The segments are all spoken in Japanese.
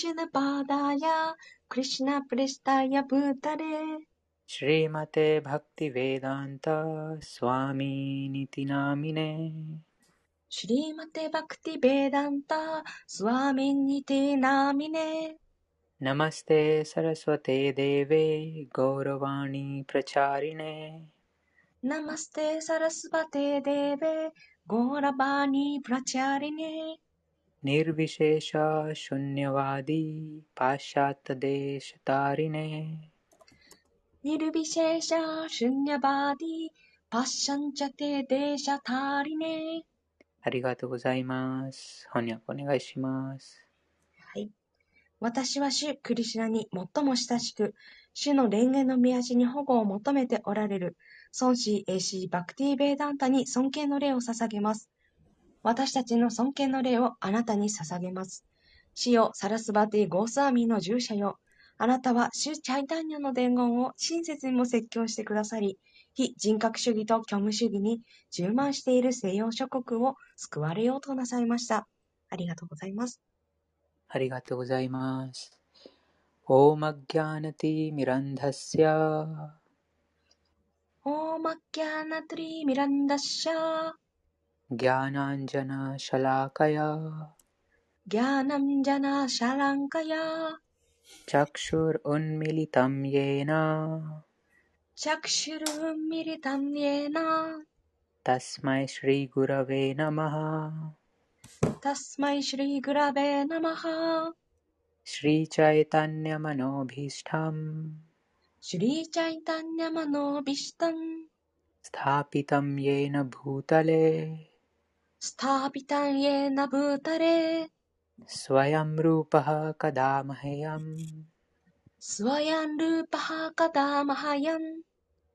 कृष्णपादाय कृष्णपृष्ठाय भूतले श्रीमते भक्तिवेदान्त स्वामीनिति नामिने श्रीमते भक्तिवेदान्त स्वामिनिति नामिने नमस्ते सरस्वते देवे गौरवाणी प्रचारिणे नमस्ते सरस्वते देवे गौरवाणी प्रचारिणे Niti Namine Namaste Saraswate Deve Gauravani Pracharine Namaste Sarasvate Deve Gauravani Pracharine Nirvishesha Shunyavadi Pashyat Tarine Nirvishesha Shunyavadi Pashanchate Desha Tarine ありがとうございます。翻訳お願いします。はい。私は主クリシュナに最も親しく、主の蓮華の御足に保護を求めておられる、孫子英師バクティ・ベーダンタに尊敬の礼を捧げます。私たちの尊敬の礼をあなたに捧げます。死よ、サラスバティ・ゴースアーミーの従者よ。あなたは主チャイタンニャの伝言を親切にも説教してくださり、非人格主義と虚無主義に充満している西洋諸国を救われようとなさいました。ありがとうございます。ありがとうございます。オーマギャナティミランダッキャーナトリーミランダッギャーナンジャナシャランカヤー、チャクシュルウンミランニャマノビシャー ज्ञानाञ्जनशलाकया शलाकया। जनाशलाङ्कया शलङ्कया। चक्षुरुन्मिलितं येन। चक्षुरुन्मिलितं येन। तस्मै श्रीगुरवे नमः। तस्मै श्रीगुरवे नमः। श्रीचैतन्यमनोभीष्टम्। श्रीचैतन्यमनोभीष्टम्। स्थापितं येन भूतले। レー、スワヤムルーパハカダマヘヤムスワヤンルーパハカダーマハヤン、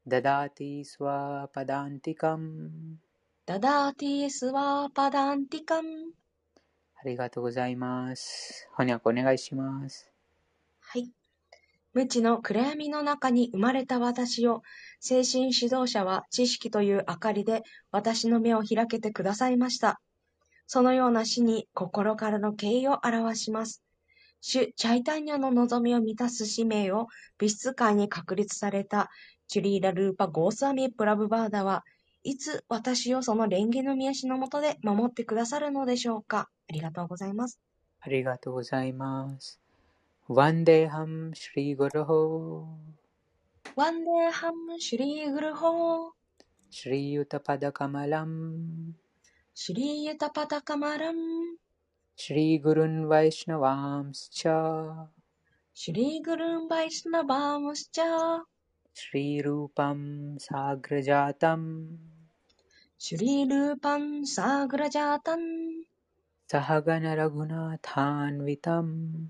ダダティスワパダンティカムダダーティースワーパダンティカン。ありがとうございます。翻訳お願いします。はい。無知の暗闇の中に生まれた私を、精神指導者は知識という明かりで私の目を開けてくださいました。そのような死に心からの敬意を表します。主チャイタンニャの望みを満たす使命を美術館に確立されたチュリーラ・ルーパ・ゴースアミ・プラブバーダはいつ私をその蓮華の御足のもとで守ってくださるのでしょうか？ありがとうございます。ありがとうございます。वन्देऽहं श्रीगुरुः। वन्देऽहं श्रीगुरुः। श्रीयुतपदकमलम्। श्रीयुतपदकमलम्। श्रीगुरुन् वैष्णवांश्च श्रीगुरुन् वैष्णवांश्च श्रीरूपं साग्रजातम्। श्रीरूपं साग्रजातम्। सहगनरघुनाथान्वितम्।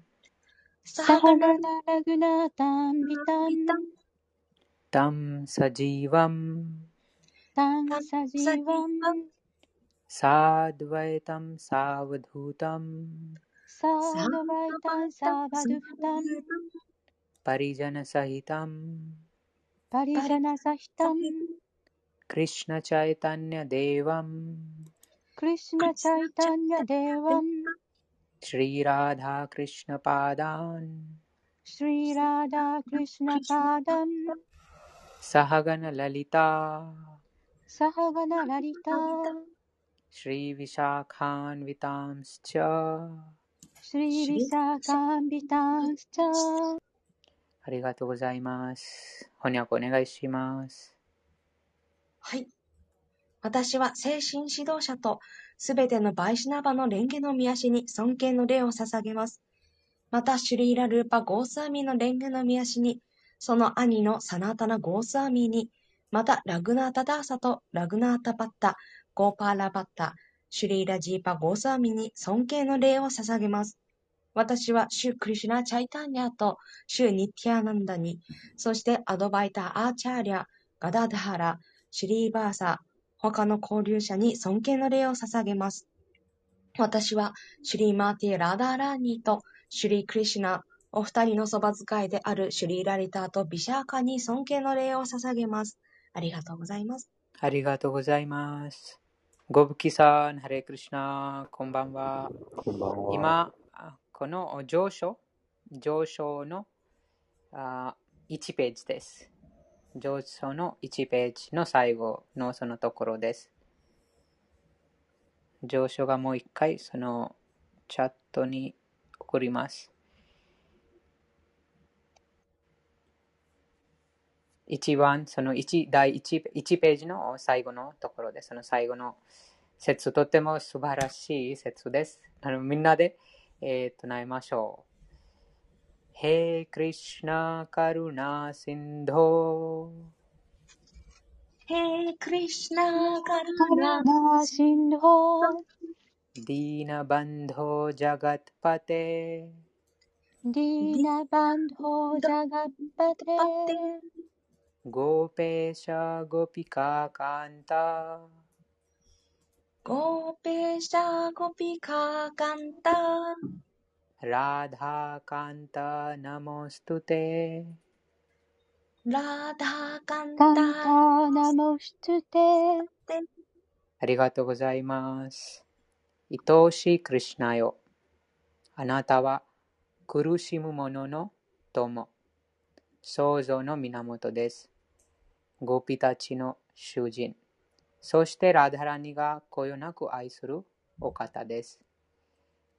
ハム・シュリーグルホーシリユタパダカマラムシュリーユタパタカマラン、シリグルンワイシナワームスチャシュリーグルンバイスナバームスチャー、シリルーパムサグラジャータムシュリールーパンサーグラジャータン、サハガナラグナタンヴィタムササハハガナガナラグナタンビタンビタン、タムサジーワムタンタンサジサジワンワン、サードワイタムサーヴァドゥタムササーードバイタンサーバドゥフタンパリジャナサヒタムパリジャナサヒタンクリシナチャイタニャデーワムクリシナチャイタンニャデーワンシリラダクリシナパダンシリラダクリシナパダンサハガナラリタサハガナラリタシリヴィシャーカーンヴィタムスチャシリリサカンビタンスチャーありがとうございます。翻訳お願いします。はい。私は精神指導者とすべてのバイシナバの蓮華の御足に尊敬の礼を捧げます。また、シュリーラ・ルーパ・ゴースアミーの蓮華の御足に、その兄のサナータナ・ゴースアミーに、また、ラグナータ・ダーサとラグナータ・バッタ、ゴーパーラ・バッタ、シュリーラ・ジーパ・ゴースアミーに尊敬の礼を捧げます。私は、シュ・クリシュナ・チャイタンニャと、シュ・ニッティアナンダに、そしてアドバイター・アーチャーリャ、ガダダハラ、シュリーバーサ、他の交流者に尊敬の礼を捧げます。私は、シュリーマーティ・ラダーラーニーと、シュリー・クリシュナ、お二人のそば使いであるシュリー・ラリターとビシャーカに尊敬の礼を捧げます。ありがとうございます。ありがとうございます。ゴブキさん、ハレクリシナ、こんばんは。こんばんは。今、あこの上書上昇のあ1ページです。上昇の1ページの最後のそのところです。上昇がもう一回そのチャットに送ります。一番その1第 1, 1ページの最後のところです。その最後の説、とても素晴らしい説です。あのみんなで、えー、唱えましょう。へクリシナカルナシンドへえ、クリシナカルナ、ナシンドディーナバンドジャガッパテディーナバンドジャガッパテゴーペーシャゴピカカンタゴーペーシャゴピカカンタ、ラダカンタナモストテラダカンカンタ、タナモストテありがとうございます。愛しいクリシナよ。あなたは苦しむ者の友、創造の源です。ゴピたちの主人、そしてラダラニがこよなく愛するお方です。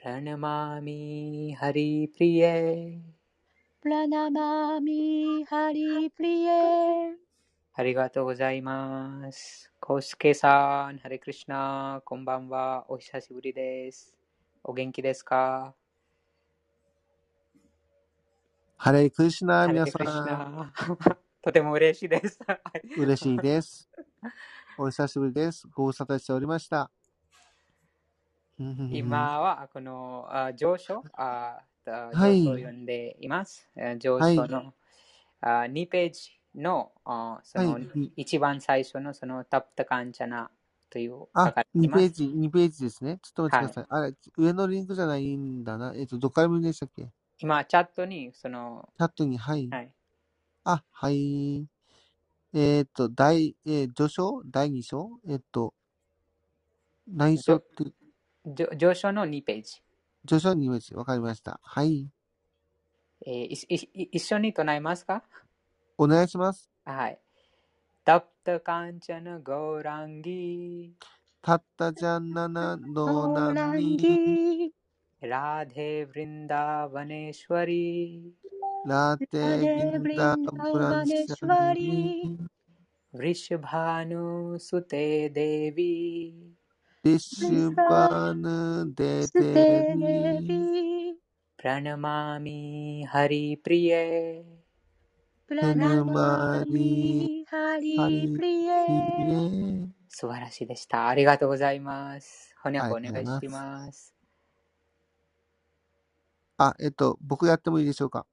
ブリシバヌステデビ प्रणमामि हरिप्रिये プラナマミハリプリエありがとうございます。コウスケさん、ハレクリシナ、こんばんは。お久しぶりです。お元気ですかハレークリシナ、ハレ皆クリシさん。ナ。とても嬉しいです。はい嬉しいです。お久しぶりです。ご無沙汰しておりました。 今はこのあ上昇？ああはい上昇を読んでいます。はい昇の、あ2ページのあその、はい一番最初のそのタプタカンチャナという書あかれ、てい2ます。ページ、2ページですね。ちょっと待ってください。あれ、上のリンクじゃないんだな。えっと、どっから見でしたっけ？チ今、チャットにその、ャットに、はい。はい、あ、はい。えっと、第、えー序章第2章？えっと、内章って、上昇の2ページ。序章2ページ、わかりました。はい。えーいいい一緒に唱えますか？お願いします。はい。タプタカンチャナゴーランギたったじゃんななゴのランギラデヴリンダーバネシュワリラテギンダブランシャニ、ヴリシュバヌステデビリシュバヌデスデテビデビプラナマミハリプリエプラナマミハリプリエ素晴らしいでした。ありがとうございます。翻訳お願いします。あ、えっと、僕やってもいいでしょうか？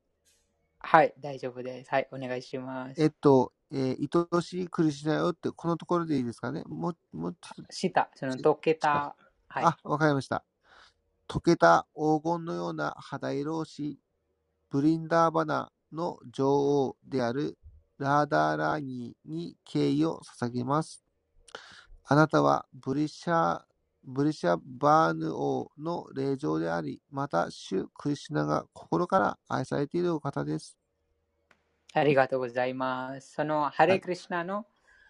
はい、大丈夫です。はい、お願いします。えっと、えー、愛しい苦しなよって、このところでいいですかね？もう、もした、その溶けた、はい、あ、わかりました。溶けた黄金のような肌色をし、ブリンダーバナの女王であるラーダーラーニーに敬意を捧げます。あなたはブリシャ、ブリシャバーヌ王の霊場であり、また主クリシュナが心から愛されているお方です。ありがとうございます。そのハレクリシナの、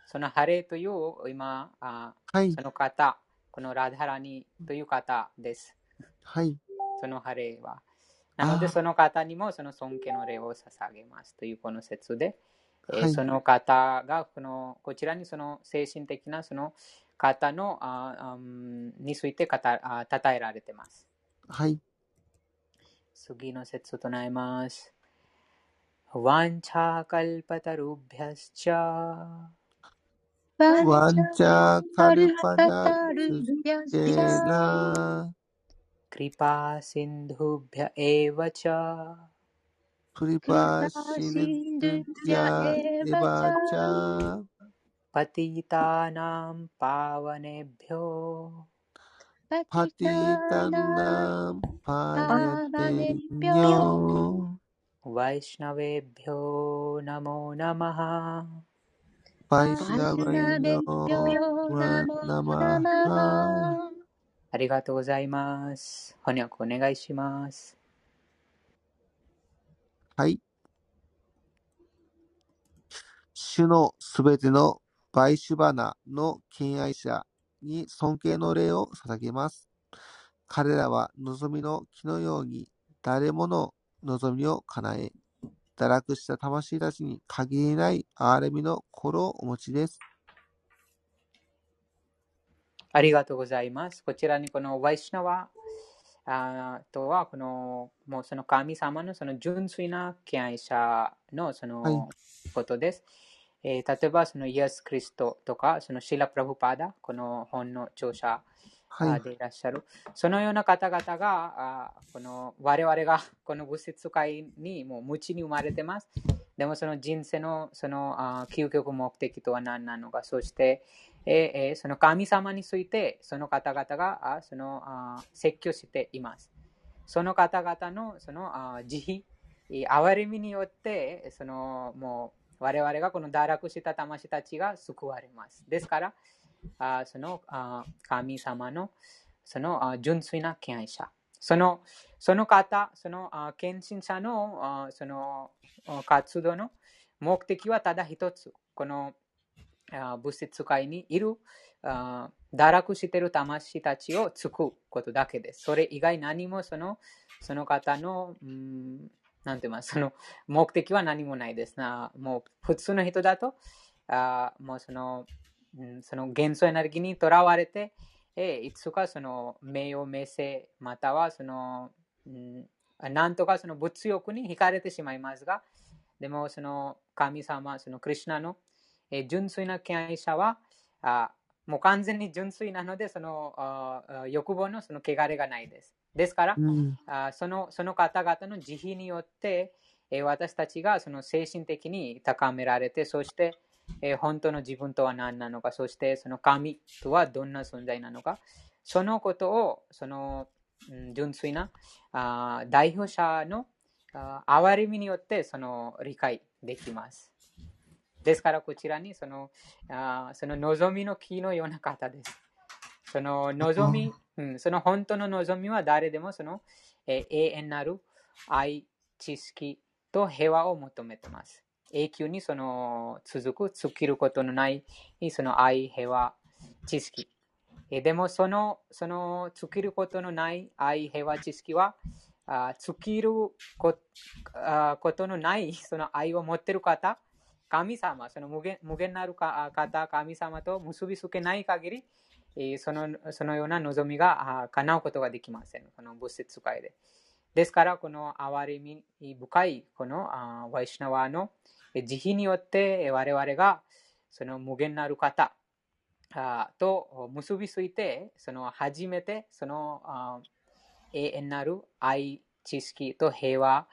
そのハレという今、あはいそ、の方、このラダハラニという方です。はい、そのハレは。なので、その方にもその尊敬の礼を捧げますというこの説で、えーはいその方がこのこちらにその精神的なその方のああうんについて語あ称えられています。はい、次の説を唱えます。वाञ्छाकल्पतरुभ्यश्च। कृपा सिन्धुभ्य पतिता कृपासिन्धुभ्य एव च। पतितानां पावनेभ्यो। पतितानां पावनेभ्यो। वैष्णवेभ्यो नमो नमः バイシナバイノワナマハありがとうございます。翻訳お願いします。はい。主のすべてのバイシュバナの敬愛者に尊敬の礼を捧げます。彼らは望みの木のように誰もの 望みを叶え、堕落した魂たちに限りない憐れみの心をお持ちです。ありがとうございます。こちらにこのワイシナワあーとは、このもうその神様のその純粋な敬愛者のそはいのことです。えー例えば、そのイエス・クリストとか、そのシラ・プラブパダ、この本の著者でいらっしゃる。そのような方々が、あこの我々がこの物質界にもう無知に生まれてます。でもその人生のそのあ究極目的とは何なのか、そして、ええその神様についてその方々があそのあ説教しています。その方々のそのあ慈悲、えー憐れみによって、そのもう我々がこの堕落した魂たちが救われます。ですから、あそのあ神様のそのあ純粋な敬愛者。そのその方、そのあ献身者のあその活動の目的はただ一つ。このあ物質界にいるあ堕落している魂たちを救うことだけです。それ以外何もそのその方の、うん、なんて言いますその目的は何もないですな。もう普通の人だと、あもうその、その元素エネルギーにとらわれて、えーいつかその名誉名声、またはその、うん、なんとかその物欲に惹かれてしまいますが、でもその神様、そのクリュナの、えー純粋な敬愛者は、あもう完全に純粋なので、その欲望のその汚れがないです。ですから、うん。あそのその方々の慈悲によって、えー私たちがその精神的に高められて、そして、えー本当の自分とは何なのか、そしてその神とはどんな存在なのか、そのことをその、うん純粋なあ代表者のあ憐れみによってその理解できます。ですから、こちらにそのあその望みの木のような方です。その望み、うん、その本当の望みは誰でもその、えー永遠なる愛、知識と平和を求めています。永久にその続く、尽きることのないその愛、平和、知識。でもそのその尽きることのない愛、平和、知識はあ尽きるこあことのないその愛を持っている方、神様、その無限無限なる方、神様と結びつけない限り、そのそのような望みが叶うことができません。この物質界で。ですから、この憐れみ深いこのワイシナワの慈悲によって我々がその無限なる方と結びついて、その初めてその永遠なる愛、知識と平和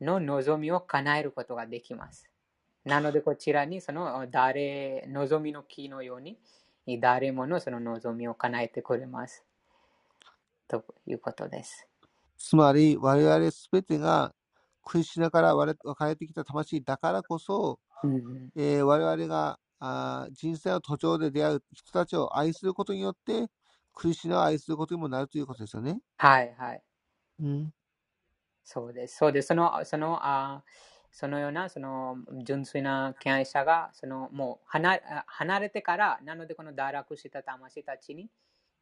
の望みを叶えることができます。なので、こちらにその誰、望みの木のように、誰ものその望みを叶えてくれます。ということです。つまり、我々すべてがクリシュナから我々分かれてきた魂だからこそ、うんえー我々があー人生の途上で出会う人たちを愛することによって、クリシュナを愛することにもなるということですよね。はいはい。うん。そうです。そうです。その、その、あそのような、その、純粋な敬愛者が、その、もう離離れてから、なので、この堕落した魂たちに、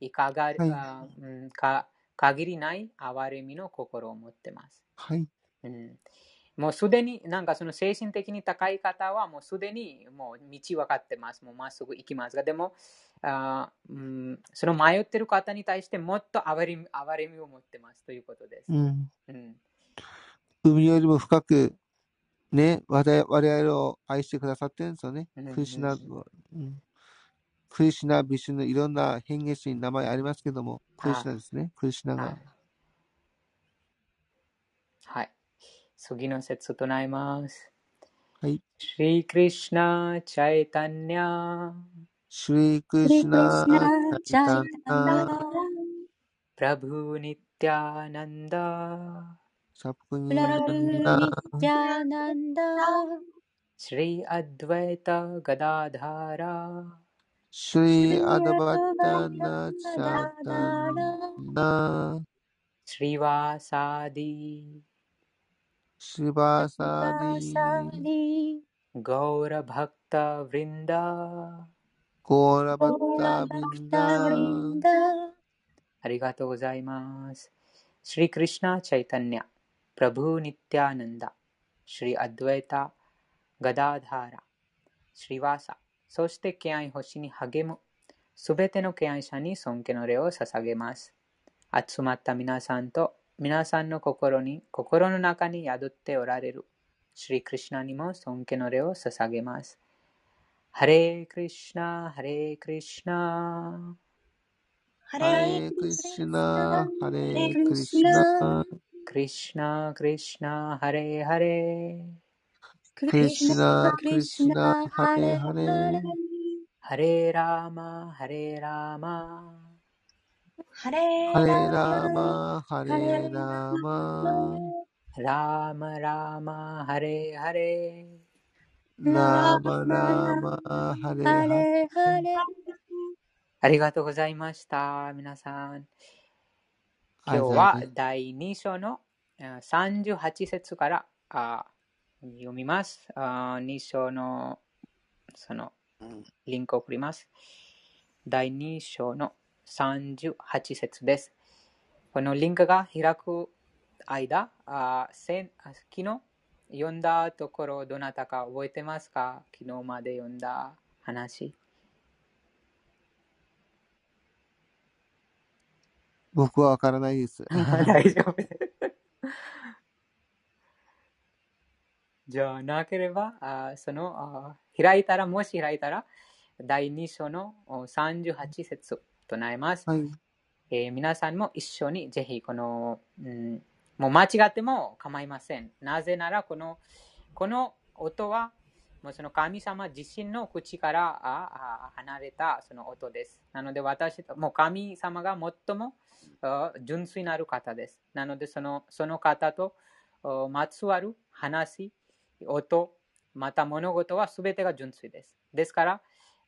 いかが、はいあうん、か、限りない憐れみの心を持ってます。はい。うん、もうすでに、なんかその精神的に高い方は、もうすでにもう道分かってます。もうまっすぐ行きますが、でも、あうん、その迷ってる方に対してもっと憐れみ憐れみを持ってますということです。うん。うん海よりも深く、ね、我々を愛してくださってるんですよね。うんクリシュナ、うん。クリシュナ、ビシュヌ、いろんな変化詞に名前ありますけども、クリシュナですね。クリシュナはいが。。はい。次の説を唱えます。はい。Shri Krishna Chaitanya シュリークリクリシナシナチャイタ Prabhu Nityananda サプニプラブニナッテャナンダ Shri Advaita Gadadhara シュリーアドバタナチャタナ Srivasadi シバサバデサィリ Gaura Bhakta Vrinda ゴーラバッオラタビンバクタダブリンダありがとうございます。シリクリシナ・チャイタニャ、プラブー・ニティアナンダ、シリ・アドゥエタ、ガダーダーラ、シリワーサ、そして敬愛星に励む、すべての敬愛者に尊敬の礼を捧げます。集まった皆さんと皆さんの心に、心の中に宿っておられる、シリクリシナにも尊敬の礼を捧げます。ハレークリシナ、ハレークリシナ。ハハレークリシナハレーククリシナナクリシナ、クリシナ、ハレハレ。ククリシナクリシナハレハレハレラーマ、ハレラーマ。ハレハレーラーマハレラーマラーマ、ラーマ、ハレハレ。ラーマラーマハレハハレレハレありがとうございました。皆さん。今日は第2章のあ38節からあ読みます。あ2章のそのリンクを送ります。第2章の38節です。このリンクが開く間、あ昨日読んだところどなたか覚えてますか？昨日まで読んだ話。僕はわからないです。大丈夫です。じゃあ、なければ、あそのあ開いたら、もし開いたら、第2章のお38節となります。はい。えー皆さんも一緒にぜひこの、うん、もう間違っても構いません。なぜならこの、この音は、もうその神様自身の口からああ離れたその音です。なので私、もう神様が最もあ純粋なる方です。なのでそのその方とあまつわる話、音、また物事は全てが純粋です。ですから、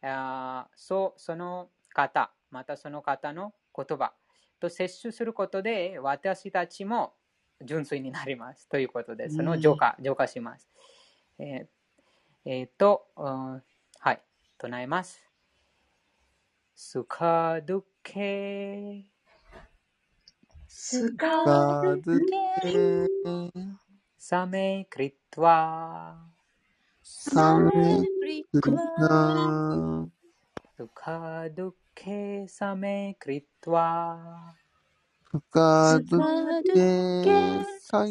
あそうその方、またその方の言葉と摂取することで私たちも純粋になりますということです。その浄化、浄化します。えーえーと、うんはい、唱えます。スカドゥケスカドケゥサメクリトワサメリクリクワナスカドゥケサメクリトワフカドスカ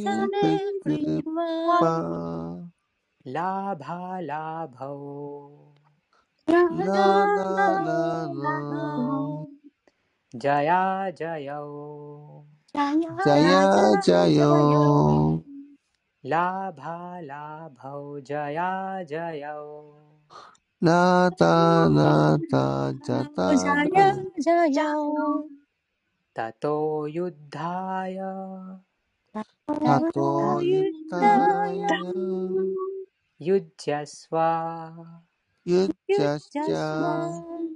ゥルケケサイ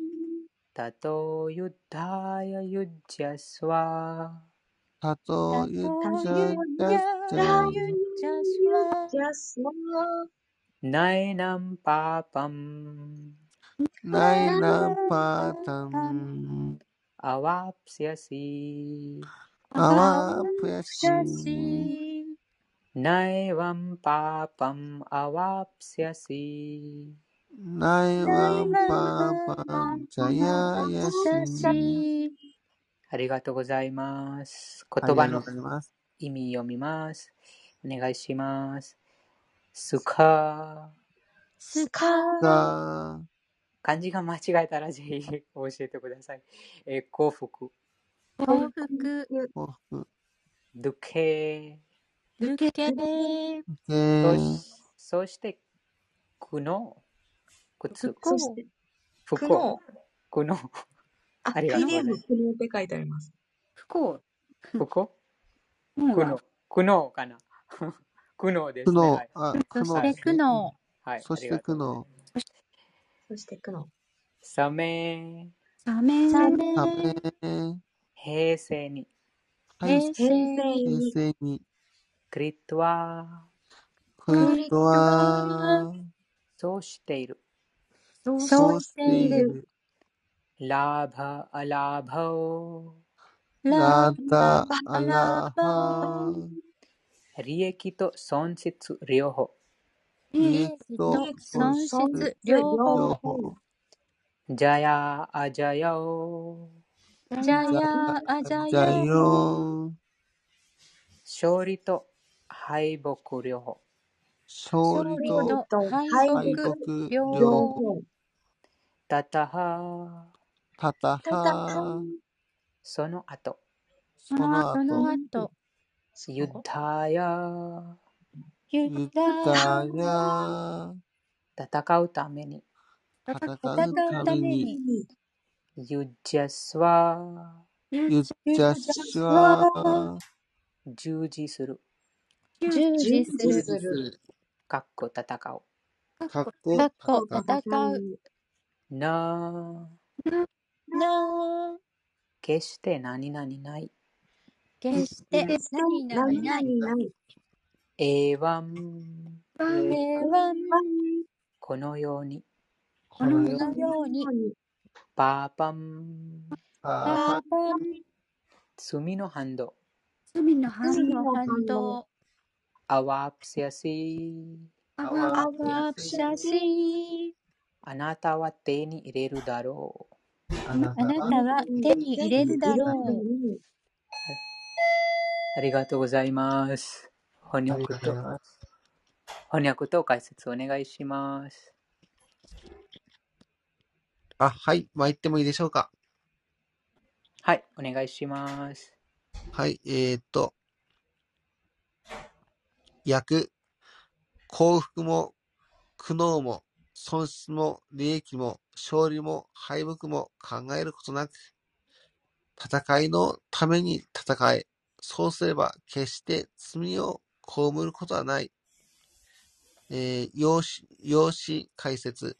サクメクリリワパラバラバオラララララジャヤジャヤナイナンパパンナイナパタンアワプシャシアワプヤシシャシナイワンパパンアワプシャシナイワンパパンジャヤヤシャシシありがとうございます。言葉の。意味読みます。お願いします。スカスカが、漢字が間違えたらぜひ 教えてください。えー幸福、幸福。幸福、ドゥケ抜けて、えそー、しそして、苦の靴、そして、不幸、苦悩。あ、ありがとうございます。苦悩って書いてあります。不幸、不幸？うん苦悩、苦悩かな苦悩ですね。苦悩はい。、あ、苦そして。苦悩、はい。そして苦悩。そして苦悩。サメ、サメ、サ平メ、平成に、はい、平成平に、成に、クリットは、クリットは、そうしている。そうしていいる。る。ラバ、アラバを、ララダ、アアララバハ、利益と損失両方。利益と損失両方。両方。ジャヤ、アジャヤを、ジャヤアジじゃャヨ。よ。勝利と敗北両方。勝利と敗敗北北両方。方。タタハ、たたたたは、その後、その後、ユッダヤ、ユユダダヤヤ、戦うために、戦戦ううために、に、ユッジャスは、ユジャシュはは、従事する、従事する。かっこ戦う。かっこ、戦戦う。な、な決して何々ない。決して何々何ない。々ない。エワン、平和このように、このように、パーパン、パパパン、罪の反動、罪の反の反動、アワプシャシアアワワプシャシあなたは手に入れるだろう。あなたは手に入れるだろう。ありがとうございます。翻訳と。翻訳と解説お願いします。あ、はい、参ってもいいでしょうか。はい、お願いします。はい、えー、っと、訳、幸福も苦悩も損失も利益も勝利も敗北も考えることなく、戦いのために戦え。そうすれば決して罪を被ることはない。えー、用紙、用紙解説。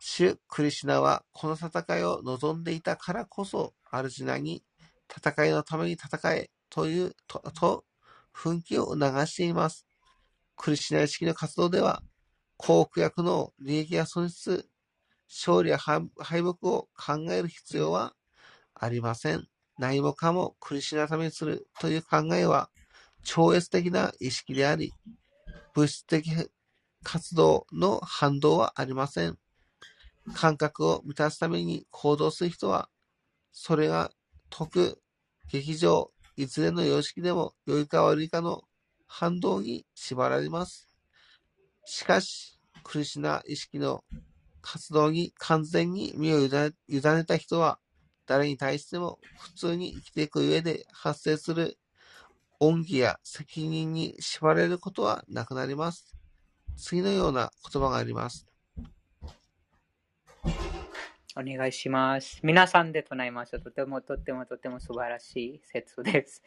主クリシナはこの戦いを望んでいたからこそ、アルジナに戦いのために戦えという、と、と奮起を促しています。クリシナ意識の活動では、幸福や苦悩、利益や損失、勝利や敗北を考える必要はありません。何もかもクリシュナのためにするという考えは超越的な意識であり、物質的活動の反動はありません。感覚を満たすために行動する人は、それが徳、劇場、いずれの様式でも良いか悪いかの反動に縛られます。しかし、クリシュナ意識の活動に完全に身を委ねた人は、誰に対しても普通に生きていく上で発生する恩義や責任に縛られることはなくなります。次のような言葉があります。お願いします。皆さんで唱えましょう。とてもとてもとても素晴らしい説です。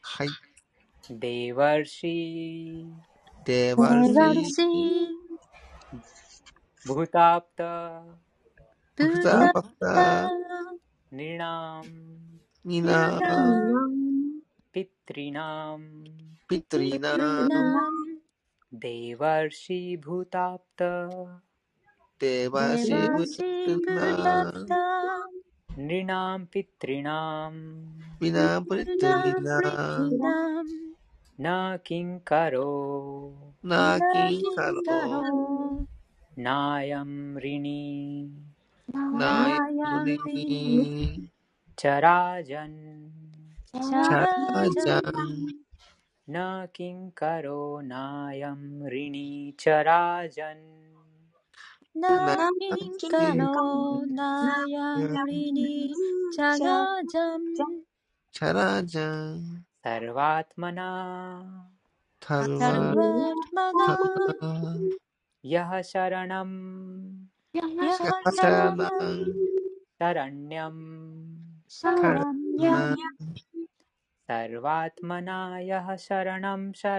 はい。デワルシ。ー、デワルシー、ブタプタ、ブー、タルサルワワーマナタ नृणाम्। पितॄणाम्। पितॄणाम्। देवर्षिभूताप्तृ। नृणां पितॄणाम्। न किं करो। नायं ऋणी। ナンシャラニャムシャランニャナンサルワートマナヤハシャラナムシャ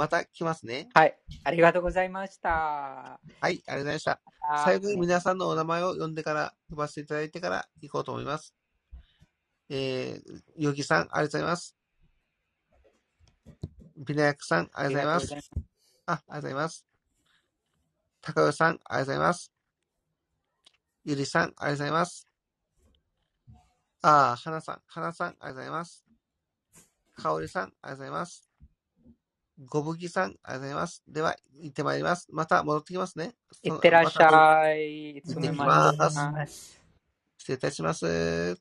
また来ますね。はい、ありがとうございました。はい、ありがとうございました。最後に皆さんのお名前を呼んでから、呼ばせていただいてから行こうと思います。えー、ヨギさん、ありがとうございます。ビナヤクさん、ありがとうございます。あ、ありがとうございます。高尾さん、ありがとうございます。ゆりさん、ありがとうございます。あー、はなさん、はなさん、ありがとうございます。かおりさん、ありがとうございます。ごぶきさん、ありがとうございます。では、行ってまいります。また戻ってきますね。いってらっしゃい。いつも行ってき待ってますます。失礼いたします。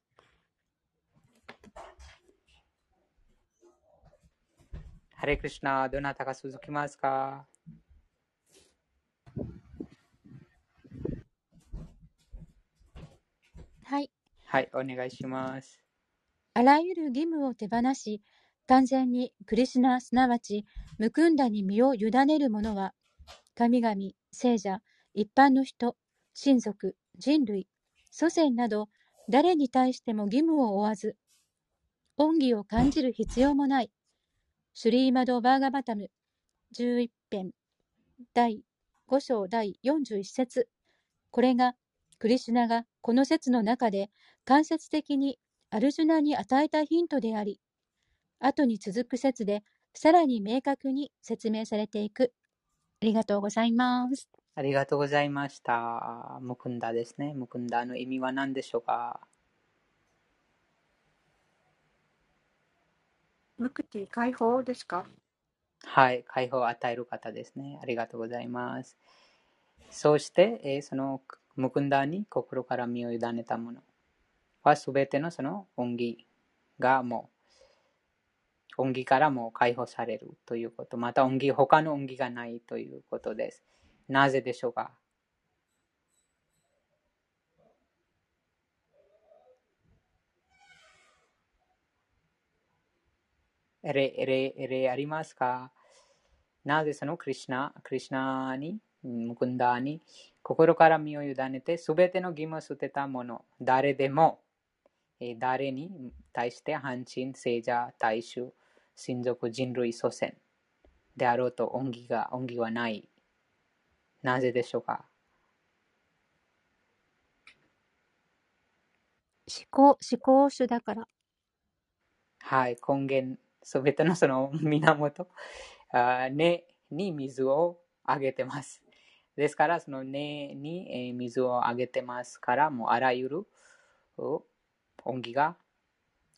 ハレクリシナ、どなたが続きますか？はいはい、お願いします。あらゆる義務を手放し、完全にクリシュナ、すなわち、ムクンダに身を委ねる者は、神々、聖者、一般の人、親族、人類、祖先など、誰に対しても義務を負わず、恩義を感じる必要もない。シュリーマド・バーガバタム、11編、第5章第41節これが、クリシュナがこの説の中で間接的にアルジュナに与えたヒントであり、後に続く説でさらに明確に説明されていく。ありがとうございます。ありがとうございました。ムクンダですね。ムクンダの意味は何でしょうか？ムクティ解放ですか？はい、解放を与える方ですね。ありがとうございます。そして、えーそのムクンダに心から身を委ねたものはすべてのその恩義がもう、恩義からも解放されるということ。また恩義、他の恩義がないということです。なぜでしょうか？例、例、例ありますか？なぜそのクリシナ、クリシナに、ムクンダに心から身を委ねて、すべての義務を捨てたもの、誰でも、え誰に対して半身、聖者、大衆、親族、人類、祖先であろうと恩義が、恩義はない。なぜでしょうか？思考、思考主だから。はい、根源、すべてのその源、あー根に水をあげてます。ですから、その根にえー水をあげてますから、もうあらゆるお恩義が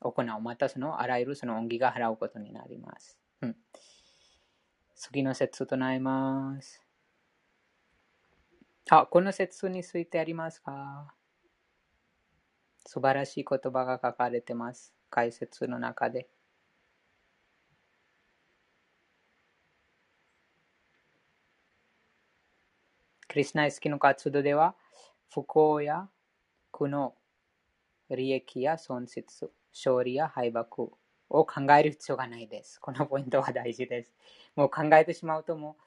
行う。またそのあらゆるその恩義が払うことになります。うん、次の説となります。あ、この説についてありますか？素晴らしい言葉が書かれてます。解説の中で。クリスナイスキの活動では、不幸や苦悩、利益や損失、勝利や敗北を考える必要がないです。このポイントは大事です。もう考えてしまうとも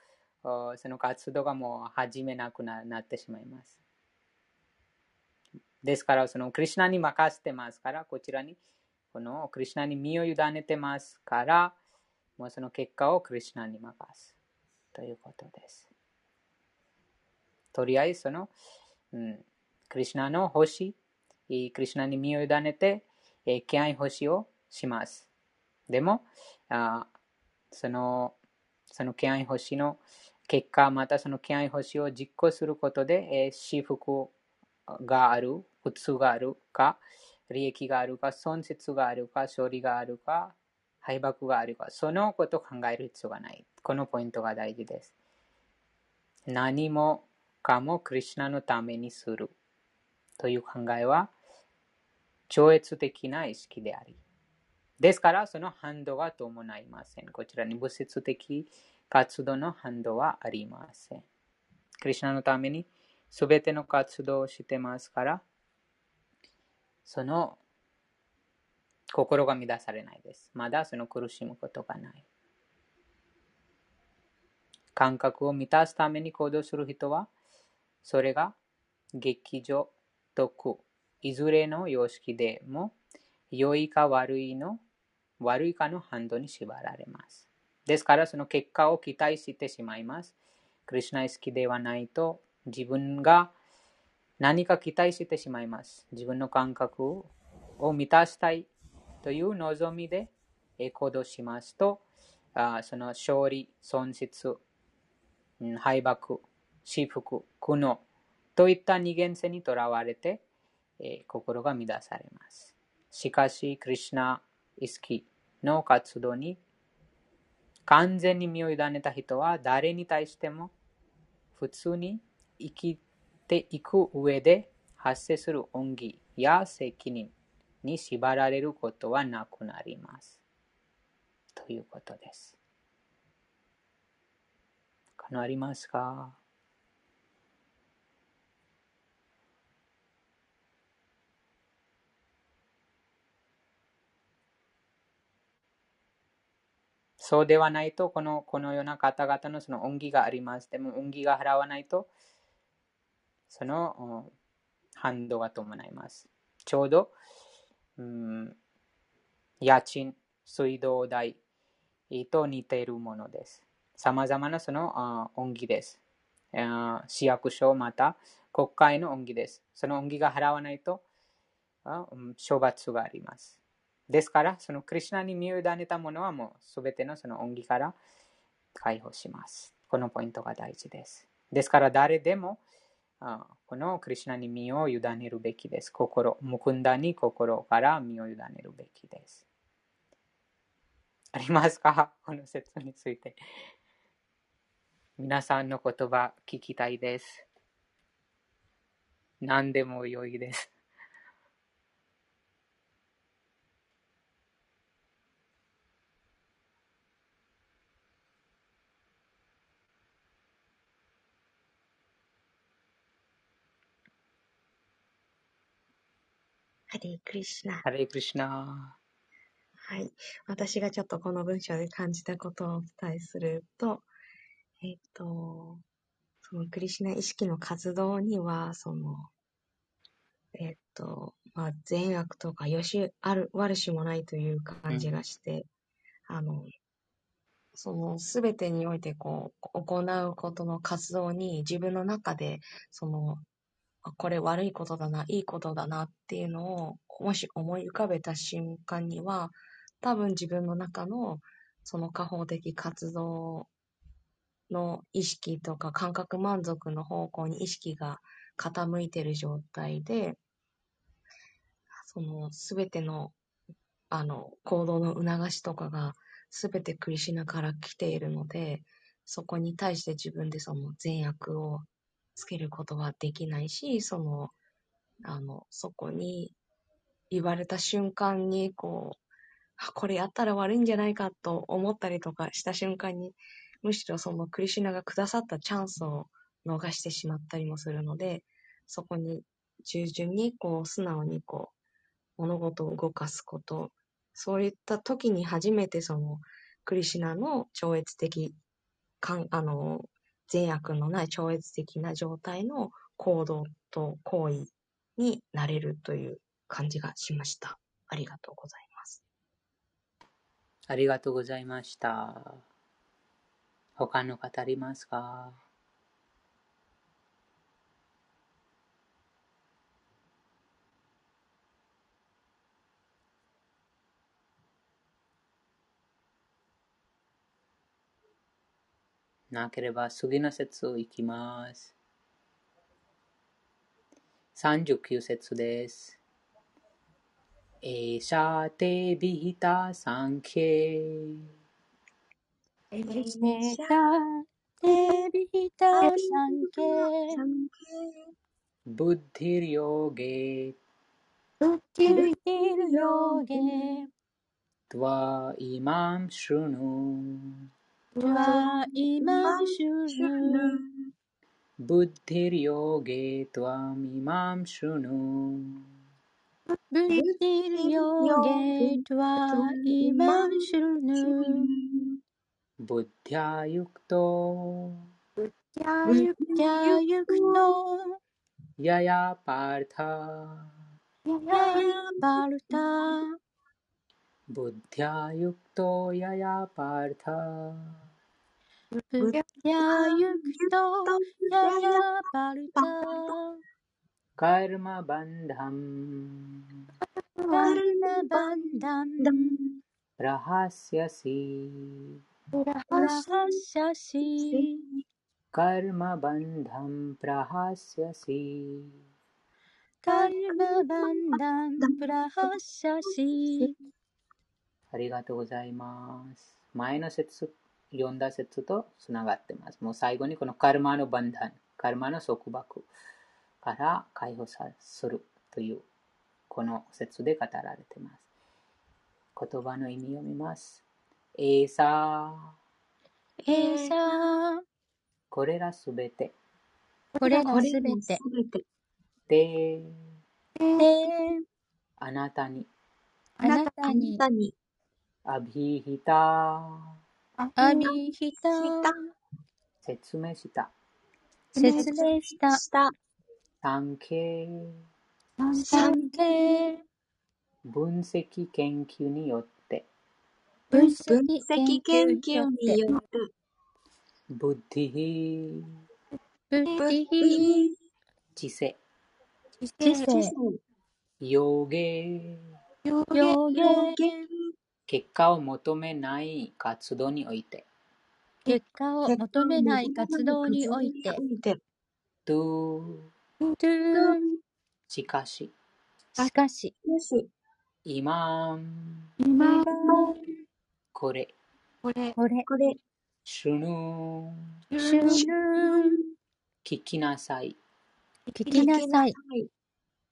う、その活動がもう始めなくなってしまいます。ですから、そのクリュナに任せてますから、こちらに、このクリュナに身を委ねてますから、もうその結果をクリュナに任すということです。とりあえず、その、うん、クリュナの星、クリュナに身を委ねて、えー、敬愛星をします。でも、あその、その敬愛欲しの結果、またその敬愛欲しを実行することで、えー、私服がある、普通があるか、利益があるか、損失があるか、勝利があるか、敗北があるか、そのことを考える必要がない。このポイントが大事です。何もかもクリュナのためにするという考えは超越的な意識であり。ですから、その反動が伴いません。こちらに物質的活動の反動はありません。クリュナのために全ての活動をしてますから、その心が乱されないです。まだその苦しむことがない。感覚を満たすために行動する人は、それが劇場、徳、いずれの様式でも、良いか悪いの、悪いかの反動に縛られます。ですから、その結果を期待してしまいます。クリュナ意識ではないと、自分が何か期待してしまいます。自分の感覚を満たしたいという望みで行動しますと、あその勝利、損失、敗北、私服、苦悩といった二元性にとらわれて、え、心が乱されます。しかし、クリュナ意識の活動に完全に身を委ねた人は誰に対しても普通に生きていく上で発生する恩義や責任に縛られることはなくなります。ということです。可能ありますか？そうではないと、このこのような方々のその恩義があります。でも、恩義が払わないと、その反動が伴います。ちょうど、うん、家賃、水道代と似ているものです。さまざまなその恩義です。市役所また国会の恩義です。その恩義が払わないと処罰があります。ですから、そのクリュナに身を委ねたものはもうすべてのその恩義から解放します。このポイントが大事です。ですから、誰でもこのクリュナに身を委ねるべきです。心、無くんだに心から身を委ねるべきです。ありますか？この説について。皆さんの言葉聞きたいです。何でも良いです。ハレークリシナ。ハレークリシナ。はい。私がちょっとこの文章で感じたことをお伝えすると、えっ、と、そのクリシナ意識の活動には、その、えっ、と、まあ、善悪とかよし、ある、悪しもないという感じがして、うん、あの、そのすべてにおいてこう、行うことの活動に自分の中で、その、これ悪いことだな、いいことだなっていうのを、もし思い浮かべた瞬間には、多分自分の中のその下方的活動の意識とか感覚満足の方向に意識が傾いてる状態で、そのすべてのあの行動の促しとかがすべてクリシナから来ているので、そこに対して自分でその善悪をつけることはできないし、その、あの、そこに言われた瞬間に、こう、これやったら悪いんじゃないかと思ったりとかした瞬間に、むしろそのクリシュナがくださったチャンスを逃してしまったりもするので、そこに従順にこう素直にこう物事を動かすこと、そういった時に初めてそのクリシュナの超越的、かんあの善悪のない超越的な状態の行動と行為になれるという感じがしました。ありがとうございます。ありがとうございました。他の方ありますか？なければ次の節行きます。39節です。エシャテビヒタサンケええーしネゃタテビヒタサンケブッディリヨゲブッデブィリヨゲトワイマンシュルヌブッディアユクトブッディアユジャユクトヤヤパルタヤヤヤバルタブッディアユクトヤヤパルマバンダムカルナバンダン。ラハシャシ。ラハシカルナバンダン。プラハシャシ。ありがとうございます。前の節、読んだ節とつながってます。もう最後にこのカルマのバンダン、カルマの束縛から解放さするという、この節で語られています。言葉の意味を見ます。エーサー、エーサー。これらすべて、これらこれらすべて。で、であなたに、あなあなたに。たにアビヒタ、アビヒタ説明した、説明した。した。産経、産経分析研究によって、分分析析研究によって。ブッディ、ブッディ知性、知知性。性ヨゲ、ヨーゲ結果を求めない活動において、結果を求めない活動において。てトゥ、トゥしかし、しかし。今、今。これ、これ。これ。これ。シュヌ、シュヌ聞きなさい、聞きなさい。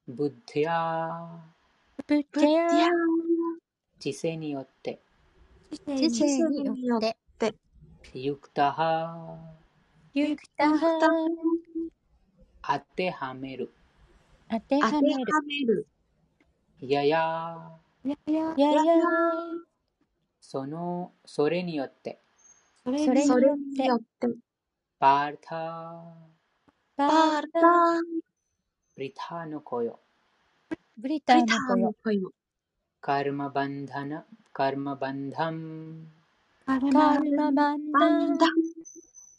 ブッディア、ブッディア知性によって、知性によって。ユクタハ、ユクタハ当てはめる、当て当てははめる。めるやや、やや。やや。その、それによって、それそれにそれよって。によってパータ、バパー。タブリタの子よ、ブリタの子よカルマバンダナ、カルマバンダム、カカルマバンダバンダ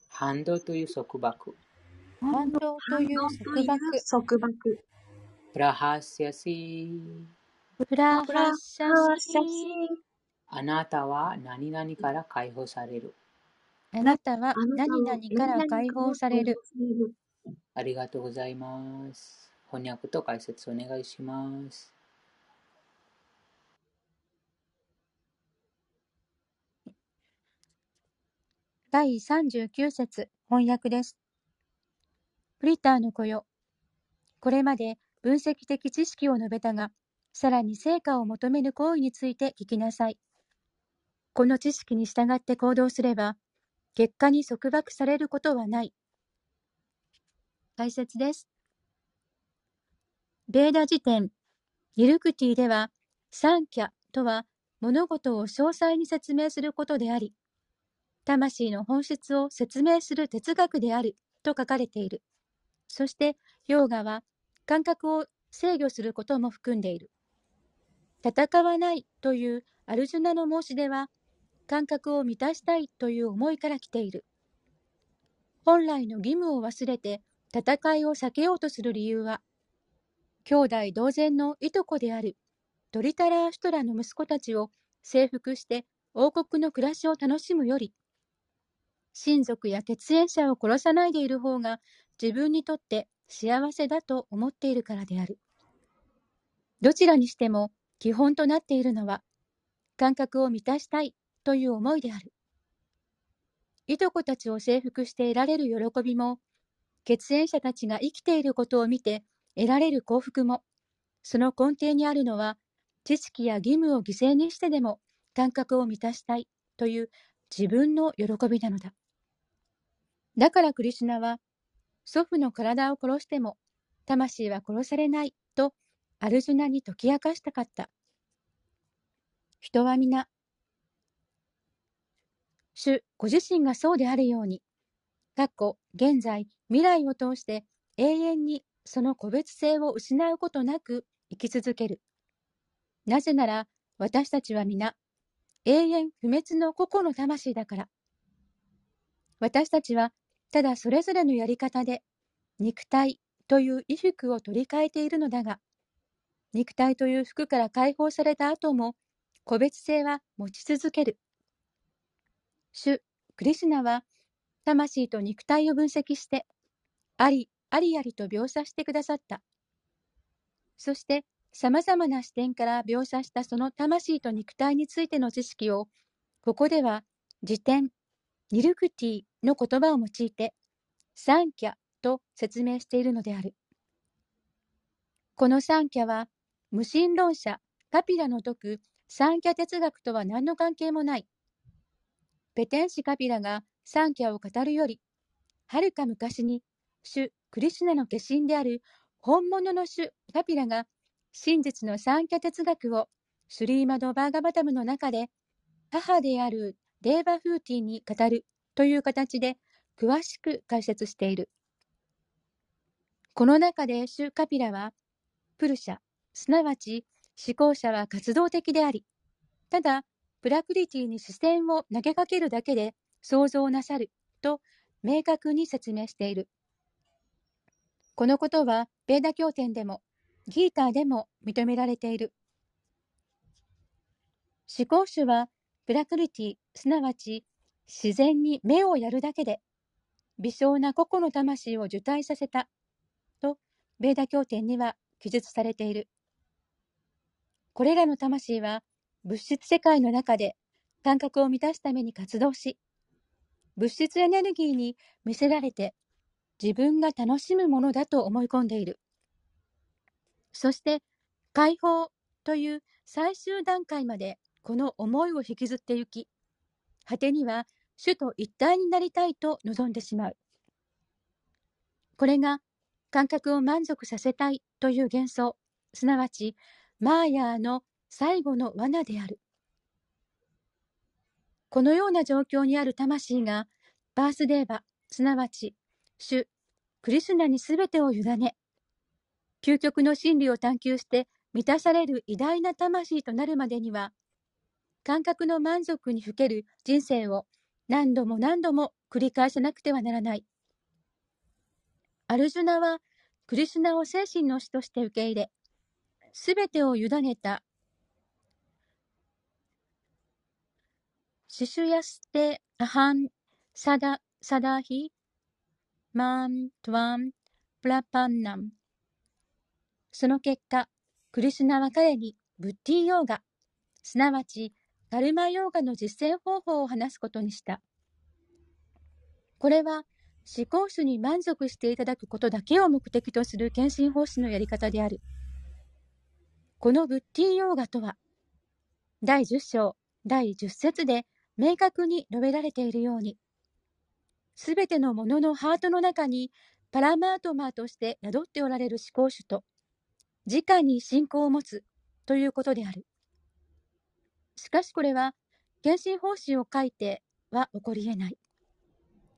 ハンドという束縛、反動という束縛束縛プラハスヤシ、プラプラハシャシシャシあなたは何々から解放される。あなたは何は々から解放されるありがとうございます。翻訳と解説お願いします。第39節翻訳です。フリターの子よ。これまで分析的知識を述べたが、さらに成果を求める行為について聞きなさい。この知識に従って行動すれば、結果に束縛されることはない。解説です。ベーダ辞典、ニルクティでは、サンキャとは物事を詳細に説明することであり、魂の本質を説明する哲学であると書かれている。そして、ヨーガは感覚を制御することも含んでいる。戦わないというアルジュナの申し出は、感覚を満たしたいという思いから来ている。本来の義務を忘れて戦いを避けようとする理由は、兄弟同然のいとこであるドリタラーシュトラの息子たちを征服して王国の暮らしを楽しむより、親族や血縁者を殺さないでいる方が自分にとって幸せだと思っているからである。どちらにしても基本となっているのは感覚を満たしたいという思いである。いとこたちを征服して得られる喜びも、血縁者たちが生きていることを見て得られる幸福も、その根底にあるのは、知識や義務を犠牲にしてでも感覚を満たしたいという自分の喜びなのだ。だからクリシュナは、祖父の体を殺しても、魂は殺されないとアルジュナに解き明かしたかった。人は皆、主ご自身がそうであるように、過去、現在、未来を通して永遠にその個別性を失うことなく生き続ける。なぜなら私たちは皆永遠不滅の個々の魂だから。私たちはただそれぞれのやり方で肉体という衣服を取り替えているのだが、肉体という服から解放された後も個別性は持ち続ける。主クリスナは魂と肉体を分析してありありありと描写してくださった。そして様々な視点から描写したその魂と肉体についての知識をここでは辞典ニルクティの言葉を用いてサンキャと説明しているのである。このサンキャは無神論者カピラの説くサンキャ哲学とは何の関係もない。ペテンシカピラがサンキャを語るより、はるか昔に主クリシュナの化身である本物の主カピラが真実のサンキャ哲学をスリーマド・バーガバタムの中で母であるデーバフーティに語るという形で詳しく解説している。この中でシュカピラはプルシャ、すなわち思考者は活動的であり、ただ、プラクリティに視線を投げかけるだけで想像なさると明確に説明している。このことは、ベーダ経典でも、ギーターでも認められている。思考主は、プラクリティ、すなわち、自然に目をやるだけで、微小な個々の魂を受胎させた、と、ベーダ経典には記述されている。これらの魂は物質世界の中で感覚を満たすために活動し、物質エネルギーに見せられて自分が楽しむものだと思い込んでいる。そして解放という最終段階までこの思いを引きずってゆき、果てには主と一体になりたいと望んでしまう。これが感覚を満足させたいという幻想、すなわちマーヤーの最後の罠である。このような状況にある魂が、バースデーバ、すなわち、主、クリスナにすべてを委ね、究極の真理を探求して満たされる偉大な魂となるまでには、感覚の満足にふける人生を何度も何度も繰り返さなくてはならない。アルジュナはクリスナを精神の死として受け入れ、すべてを委ねた。シシュヤステアハンサダサダヒマントワンプラパンナム。その結果、クリシュナは彼にブッディヨーガ、すなわちガルマヨーガの実践方法を話すことにした。これは思考主に満足していただくことだけを目的とする献身奉仕のやり方である。このブッティヨーガとは、第10章、第10節で明確に述べられているように、すべてのもののハートの中にパラマートマーとして宿っておられる思考主と、直に信仰を持つということである。しかしこれは、献身奉仕を書いては起こり得ない。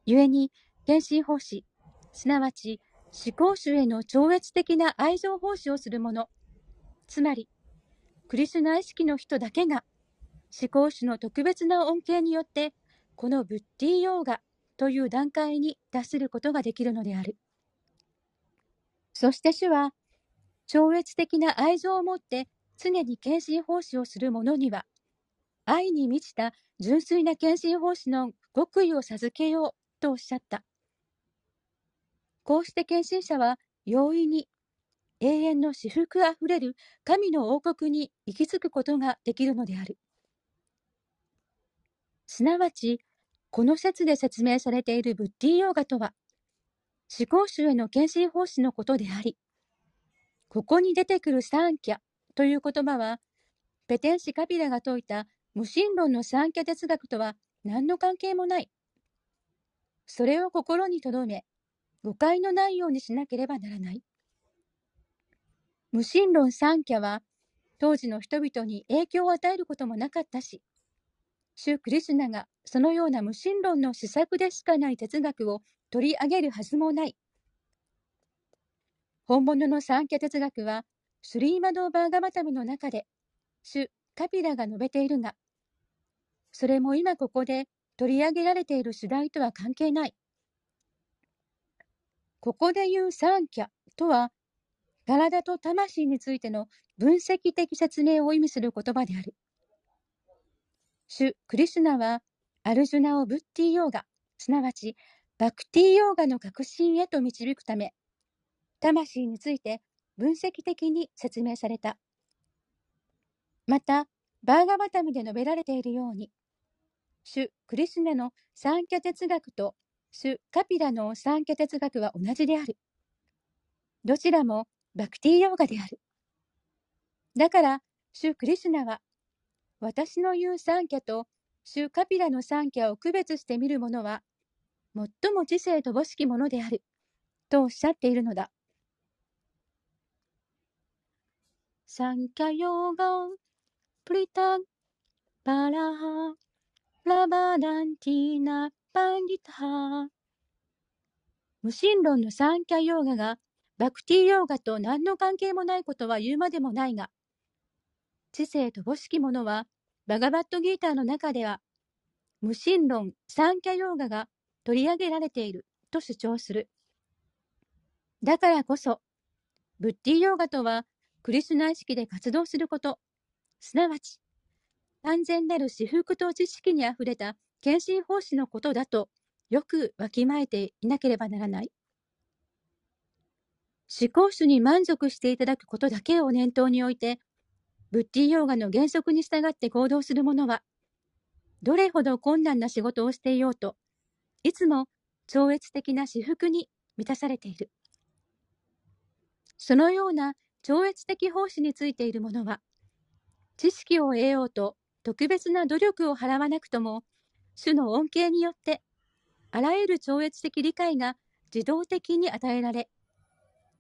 故に、献身奉仕、すなわち思考主への超越的な愛情奉仕をする者、つまり、クリスナ意識の人だけが、思考主の特別な恩恵によって、このブッディヨーガという段階に達することができるのである。そして主は、超越的な愛情を持って常に献身奉仕をする者には、愛に満ちた純粋な献身奉仕の極意を授けようとおっしゃった。こうして献身者は容易に永遠の至福あふれる神の王国に行き着くことができるのである。すなわち、この説で説明されているブッディヨーガとは、思考主への献身奉仕のことであり、ここに出てくるサーンキャという言葉は、ペテンシ・カピラが説いた無神論のサーンキャ哲学とは何の関係もない。それを心に留め、誤解のないようにしなければならない。無神論サーンキャは、当時の人々に影響を与えることもなかったし、主クリシュナがそのような無神論の施策でしかない哲学を取り上げるはずもない。本物のサンキャ哲学は、スリーマドーバーガマタムの中で、主カピラが述べているが、それも今ここで取り上げられている主題とは関係ない。ここで言うサンキャとは、体と魂についての分析的説明を意味する言葉である。主クリシュナは、アルジュナをブッティヨーガ、すなわちバクティヨーガの革新へと導くため、魂について分析的に説明された。また、バーガバタムで述べられているように、主クリシュナのサンキャ哲学と主カピラのサンキャ哲学は同じである。どちらもバクティヨーガである。だから、主クリシュナは、私の言うサンキャと主カピラのサンキャを区別してみるものは、最も知性乏しきものである、とおっしゃっているのだ。サンキャヨーガ、プリタン、パラハ、ラバダンティーナ、パンギタハ。無神論のサンキャヨーガがバクティヨーガと何の関係もないことは言うまでもないが、知性乏しき者は、バガバットギーターの中では、無神論サンキャヨーガが取り上げられていると主張する。だからこそ、ブッディヨーガとは、クリスナ意識で活動すること、すなわち、完全なる私服と知識にあふれた献身奉仕のことだと、よくわきまえていなければならない。思考主に満足していただくことだけを念頭に置いて、ブッディヨーガの原則に従って行動する者は、どれほど困難な仕事をしていようと、いつも超越的な私服に満たされている。そのような超越的奉仕についている者は、知識を得ようと特別な努力を払わなくとも、主の恩恵によって、あらゆる超越的理解が自動的に与えられ、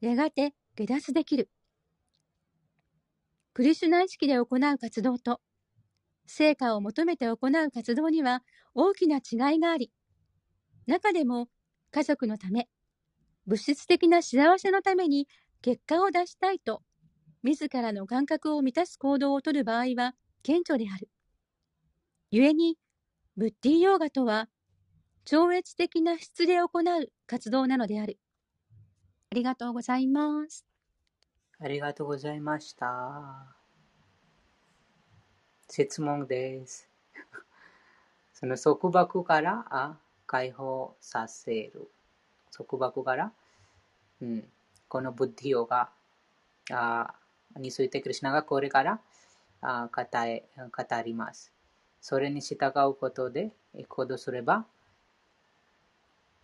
やがて下脱できる。クリシュナ意識で行う活動と、成果を求めて行う活動には大きな違いがあり、中でも家族のため、物質的な幸せのために結果を出したいと、自らの感覚を満たす行動をとる場合は顕著である。故に、ブッディヨーガとは、超越的な質で行う活動なのである。ありがとうございます。ありがとうございました。質問です。その束縛からあ解放させる。束縛から、うん、このブッディヨガあについてクリュナがこれからあ語え語ります。それに従うことで行動すれば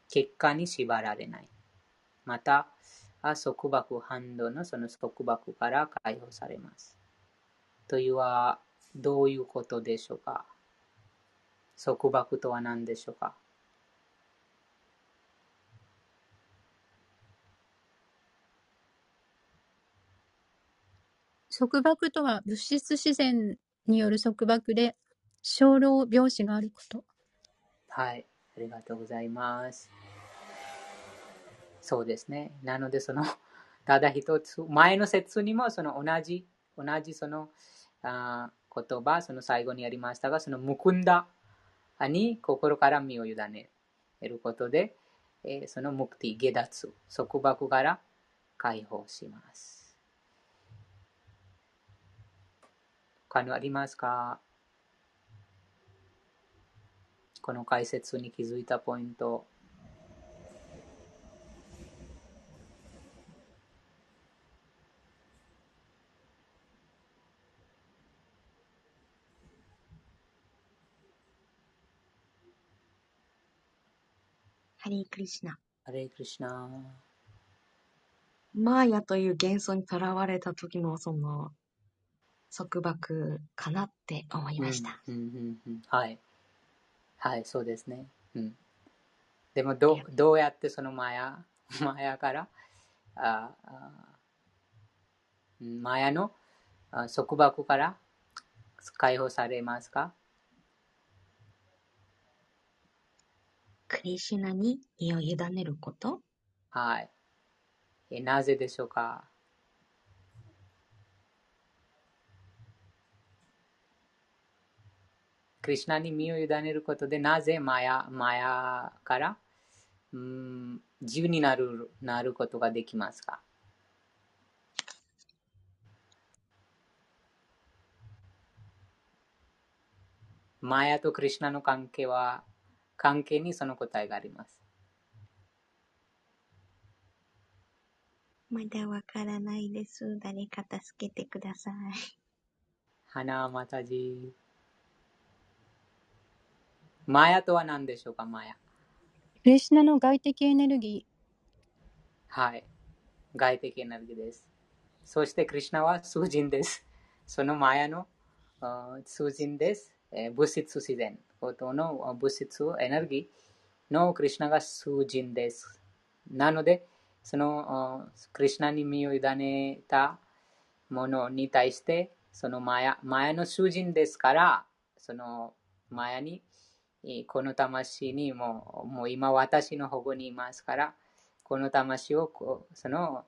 結果に縛られない。また、あ束縛反動のその束縛から解放されます。というはどういうことでしょうか？束縛とは何でしょうか？束縛とは物質自然による束縛で、生老病死があること。はい、ありがとうございます。そうですね。なので、その、ただ一つ、前の説にもその同じ、同じそのあ言葉、その最後にありましたが、そのムクンダに心から身を委ねることで、えーその目的、下脱、束縛から解放します。他にありますか？この解説に気づいたポイント。ハリークリシナ。ハレークリシナ。マーヤという幻想にとらわれた時のその束縛かなって思いました。うんうんうんうんはい。はい、そうですね。うん、でもどう、どうやってそのマヤ、マヤから、ああうんマヤのあ束縛から解放されますか？クリシナに身を委ねること？はい。えなぜでしょうか？クリシナに身を委ねることで、なぜマヤマヤから、うん、自由になるなることができますかマヤとクリシナの関係は、関係にその答えがあります。まだわからないです。誰か助けてください。花マタジ。マヤとは何でしょうか、マヤ？クリシュナの外的エネルギはい。外的エネルギーです。そして、クリシナは数人です。そのマヤのあ数人です。えー物質自然。ことのあ物質エネルギーのクリシナが数人です。なので、そのあクリシナに身を委ねたものに対して、そのマヤ、マヤの囚人ですから、そのマヤに、えーこの魂にもう、もう今私の保護にいますから、この魂をこうその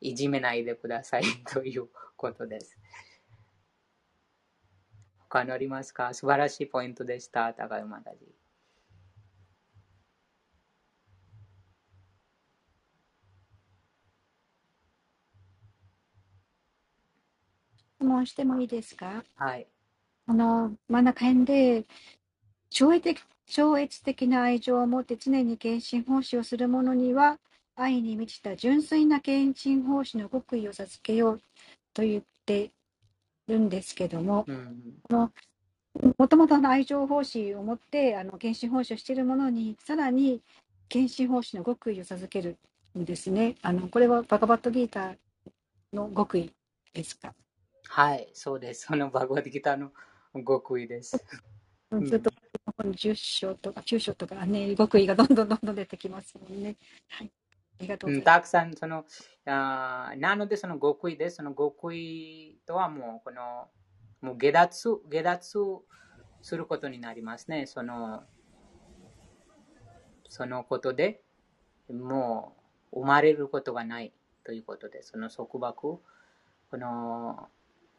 いじめないでくださいということです。他にありますか？素晴らしいポイントでした、高山たち。質問してもいいですか？はい。あの、真ん中辺で、超越的超越的な愛情を持って常に献身奉仕をする者には、愛に満ちた純粋な献身奉仕の極意を授けようと言ってるんですけども、うんもともとの愛情奉仕を持って、あの、献身奉仕をしている者に、さらに献身奉仕の極意を授けるんですね。あの、これはバカバットギーターの極意ですか？はい、そうです。そのバグワディギターの極意です。んずっとこの10章とか9章とかね、極意がどんどんどんどん出てきますもんね。はい。ありがとうございます。たくさん、その、あなので、その極意です。その極意とはもう、この、もう下脱、下脱することになりますね。その、そのことで、もう生まれることがないということで、その束縛、この、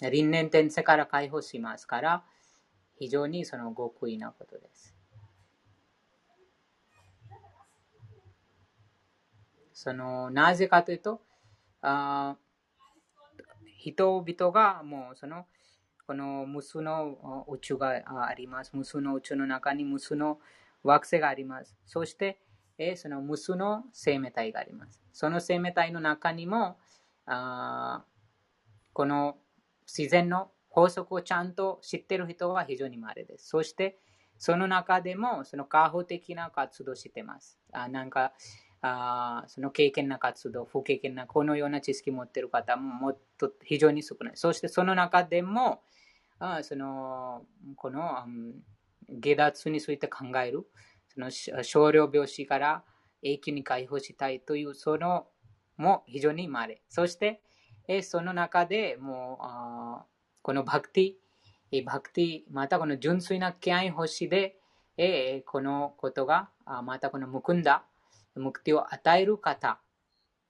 輪廻転生から解放しますから、非常にその極意なことです。その、なぜかというと、あ人々がもうその、この無数の宇宙があります。無数の宇宙の中に無数の惑星があります。そして、えその無数の生命体があります。その生命体の中にも、あこの自然の法則をちゃんと知ってる人は非常に稀です。そして、その中でも、その開放的な活動をしてます。あなんかあ、その経験な活動、不経験な、このような知識を持ってる方ももっと非常に少ない。そして、その中でも、あそのこの、うん下脱について考える、その少量病死から永久に解放したいという、そのも非常に稀。そして、えその中でもう、あこのバクティ、えバクティ、またこの純粋な敬愛星で、えこのことが、あまたこのむくんだ、目的を与える方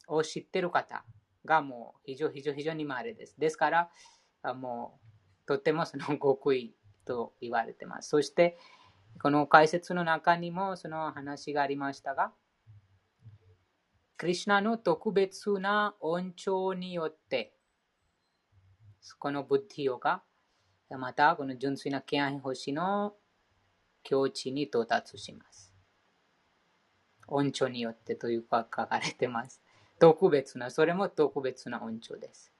を知ってる方がもう非常非常非常に稀です。ですから、あもうとてもその極意と言われてます。そして、この解説の中にもその話がありましたが、クリシナの特別な恩寵によって、このブッディヨガ、またこの純粋な敬愛星の境地に到達します。音調によってというか書かれてます。特別な、それも特別な音調です。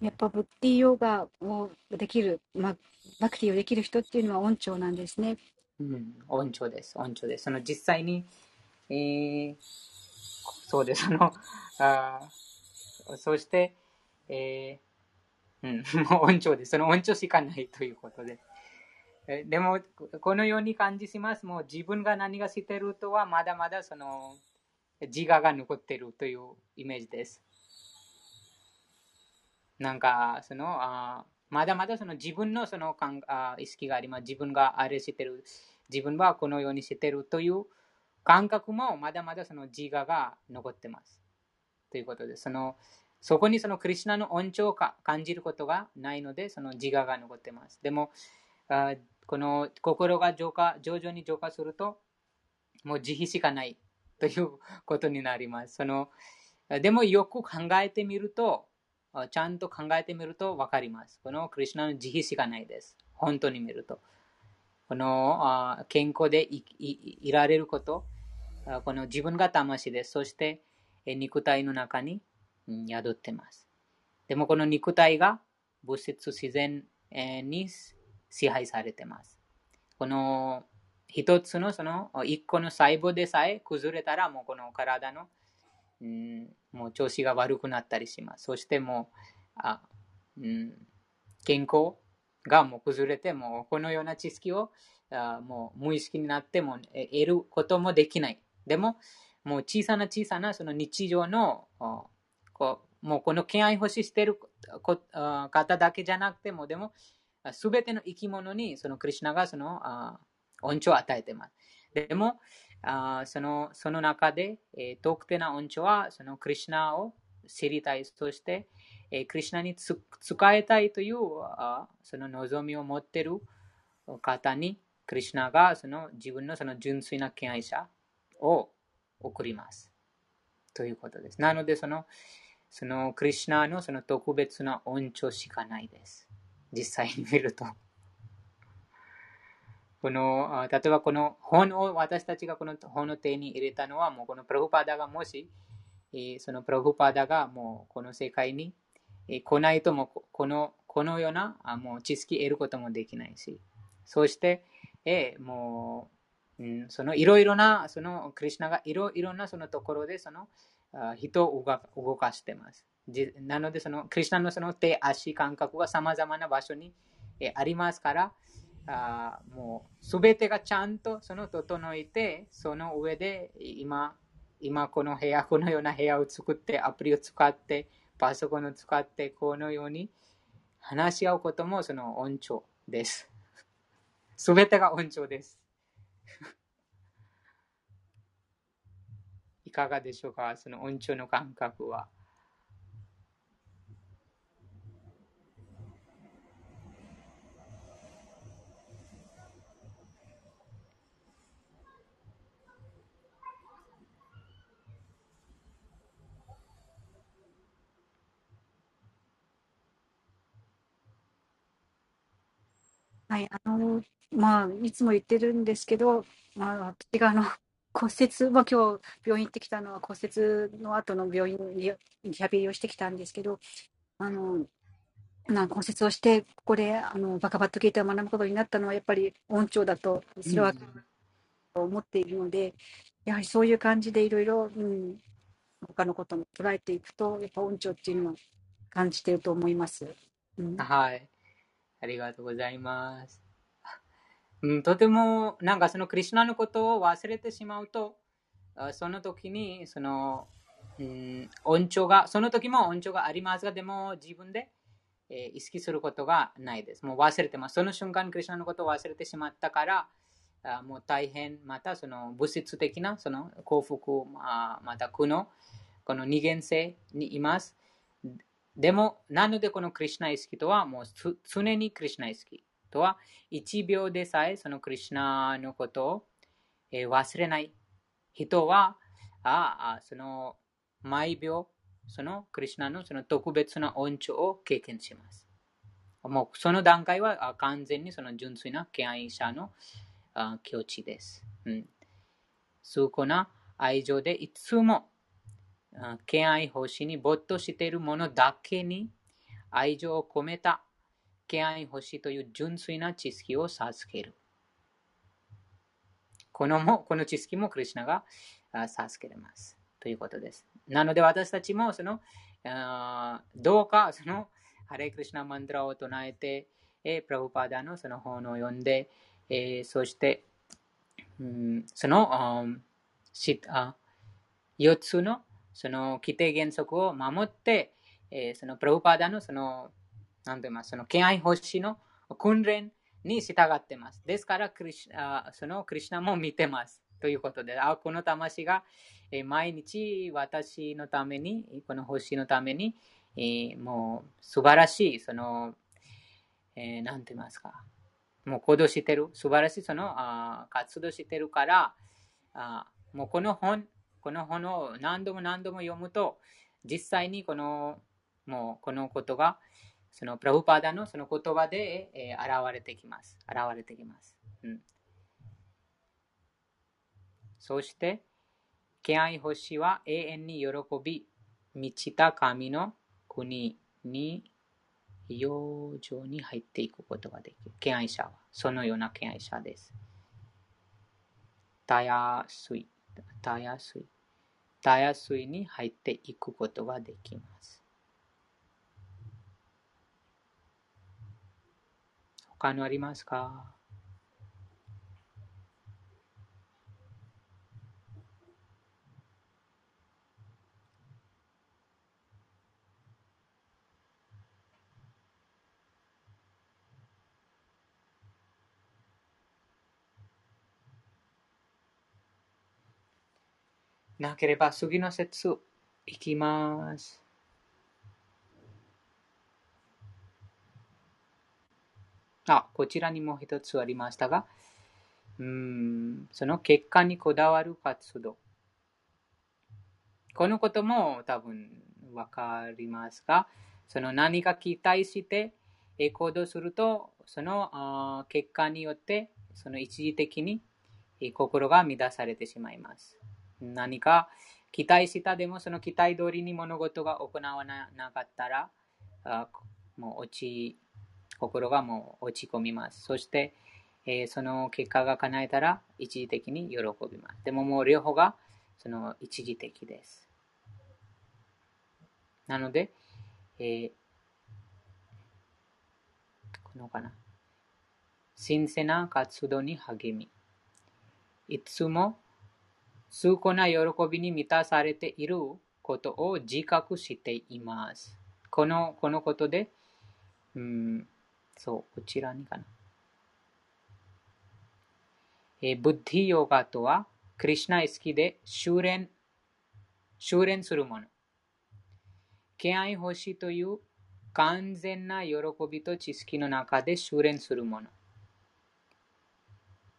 やっぱブッディヨガをできる、まバクティをできる人っていうのは音調なんですね。うん、音調です。音調です。その実際に、えー、そうです。その、あそして、えー、うん、音調です。その音調しかないということで。でも、このように感じします。もう自分が何がしてるとは、まだまだその自我が残ってるというイメージです。なんか、その、あまだまだその自分のそのあ意識があります。自分があれしてる。自分はこのようにしてるという感覚もまだまだその自我が残ってます。ということで、そのそこにそのクリュナの恩寵を感じることがないので、その自我が残っています。でも、あこの心が浄化徐々に浄化すると、もう慈悲しかないということになります。そのでもよく考えてみると、ちゃんと考えてみると分かります。このクリュナの慈悲しかないです。本当に見ると。この健康でいられること、この自分が魂です。そして肉体の中に宿ってます。でもこの肉体が物質自然に支配されてます。この一つのその一個の細胞でさえ崩れたらもうこの体の、もう調子が悪くなったりします。そしてもう、あうん、健康がもう崩れて、もこのような知識をあもう無意識になっても得ることもできない。でも、もう小さな小さなその日常のこうもうこの敬愛欲ししている方だけじゃなくても、でも、すべての生き物にそのクリュナがその恩寵を与えています。でも、あそのその中で、えー、特定な音調はそのクリュナを知りたい。そして、えー、クリュナに使いたいというあその望みを持っている方に、クリュナがその自分のその純粋な敬愛者を送ります。ということです。なので、そのそのクリュナのその特別な音調しかないです。実際に見ると。この、例えばこの本を私たちがこの本を手に入れたのは、もうこのプロフパダがもし、そのプロフパダがもうこの世界に来ないともこのこのようなもう知識得ることもできないし、そして、えもう、そのいろいろな、そのクリュナがいろいろなそのところでその人を動かしてます。なので、そのクリュナのその手足感覚がさまざまな場所にありますから、あもうすべてがちゃんとその整えて、その上で今、今この部屋、このような部屋を作って、アプリを使って、パソコンを使って、このように話し合うこともその音調です。すべてが音調です。いかがでしょうか？その音調の感覚は。はい、あの、まあ、いつも言ってるんですけど、まあ、私があの、骨折、まあ、今日病院行ってきたのは骨折の後の病院にリハビリをしてきたんですけど、あの、な骨折をして、ここであのバカバットゲーターを学ぶことになったのは、やっぱり音調だと、それは、と思っているので、やはりそういう感じでいろいろ、うん、他のことも捉えていくと、やっぱ音調っていうのは感じていると思います。うん、はい。ありがとうございます。とても、なんかそのクリュナのことを忘れてしまうと、その時に、その、うん、音が、その時も音調がありますが、でも自分で、えー、意識することがないです。もう忘れてます。その瞬間クリュナのことを忘れてしまったから、あもう大変、またその物質的なその幸福、ままた苦のこの二元性にいます。でも、なのでこのクリュナ意識とはもう常にクリュナ意識とは1秒でさえそのクリュナのことを、えー、忘れない人はああその毎秒そのクリュナのその特別な恩寵を経験します。もうその段階は完全にその純粋な敬愛者の境地です。うん、崇高な愛情でいつも敬愛奉仕に没頭しているものだけに愛情を込めた敬愛奉仕という純粋な知識を授ける。このもこの知識もクリュナが授けれます。ということです。なので私たちもそのどうかそのハレクリシナマントラを唱えて、え、プラブパダのその本を読んで、え、そして、うん、その、しあ4つのその規定原則を守って、え、そのプラブパダのその、なんてますその敬愛奉仕の訓練に従ってます。ですからクリシあ、そのクリシナも見てます。ということで、あこの魂が、え毎日私のために、この星のために、えー、もう素晴らしい、その、えー、なんて言いますか、もう行動してる、素晴らしいそのあ活動してるから、あもうこの本、この本を何度も何度も読むと、実際にこの、もうこのことが、そのプラブパーダのその言葉で、えー、現れてきます。現れてきます。うん、そして、敬愛星は永遠に喜び、満ちた神の国に養生に入っていくことができる。敬愛者は、そのような敬愛者です。たやすい、たやすい、たやすいに入っていくことができます。他のありますか？なければ次の節いきます。あ、こちらにも一つありましたが、うん、その結果にこだわる活動。このことも多分わかりますが、その何か期待して行動すると、その結果によってその一時的に心が乱されてしまいます。何か期待したでもその期待通りに物事が行わなかったら、あもう落ち、心がもう落ち込みます。そして、えー、その結果が叶えたら一時的に喜びます。でももう両方がその一時的です。なので、えー、このかな。神聖な活動に励み、いつも崇高な喜びに満たされていることを自覚しています。このこのことで、うん、そう、こちらにかな。えブッディヨガとは、クリュナ意識で修練、修練するもの。敬愛欲しいという完全な喜びと知識の中で修練するもの。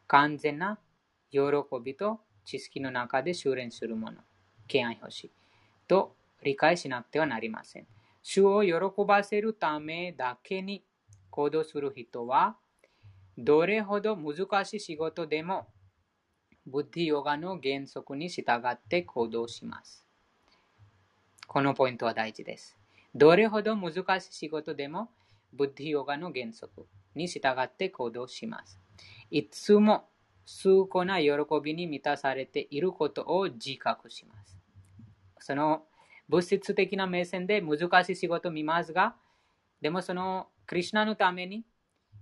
完全な喜びと知識の中で修練するもの、敬愛欲しいと理解しなくてはなりません。主を喜ばせるためだけに行動する人は、どれほど難しい仕事でも、ブッディヨガの原則に従って行動します。このポイントは大事です。どれほど難しい仕事でも、ブッディヨガの原則に従って行動します。いつも崇高な喜びに満たされていることを自覚します。その物質的な目線で難しい仕事を見ますが、でもそのクリュナのために、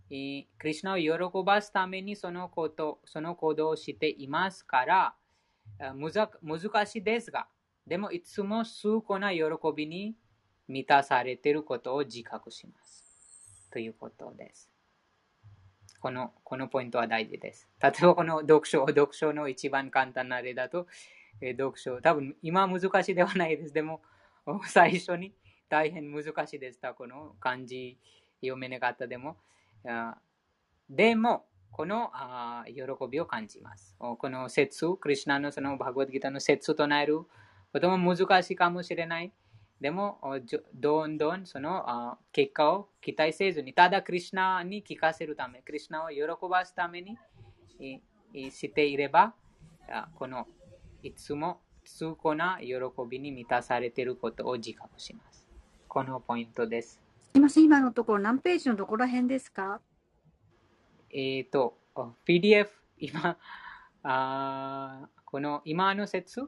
クリュナを喜ばすためにそのこと、その行動をしていますから、難しいですが、でもいつも崇高な喜びに満たされていることを自覚します。ということです。この、このポイントは大事です。例えばこの読書、読書の一番簡単な例だと、え読書、多分今難しいではないです。でも、最初に大変難しいでした。この漢字読めなかったでも。でも、このあ喜びを感じます。この説、クリュナのそのバグワッドギターの説となることも難しいかもしれない。でも、どんどんその結果を期待せずに、ただクリュナに聞かせるため、クリュナを喜ばすためにしていれば、このいつも痛恨な喜びに満たされていることを自覚します。このポイントです。すみません、今のところ何ページのどこら辺ですか？えっ、ー、と、PDF、今、あこの今の説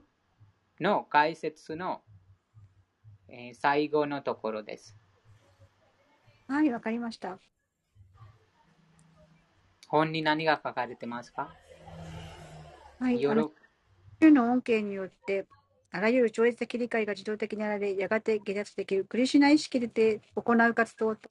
の解説の、えー、最後のところです。はい、わかりました。本に何が書かれてますか？はい、よろの恩恵によって、あらゆる超越的理解が自動的にあられ、やがて下脱できるクリシュナ意識で行う活動と、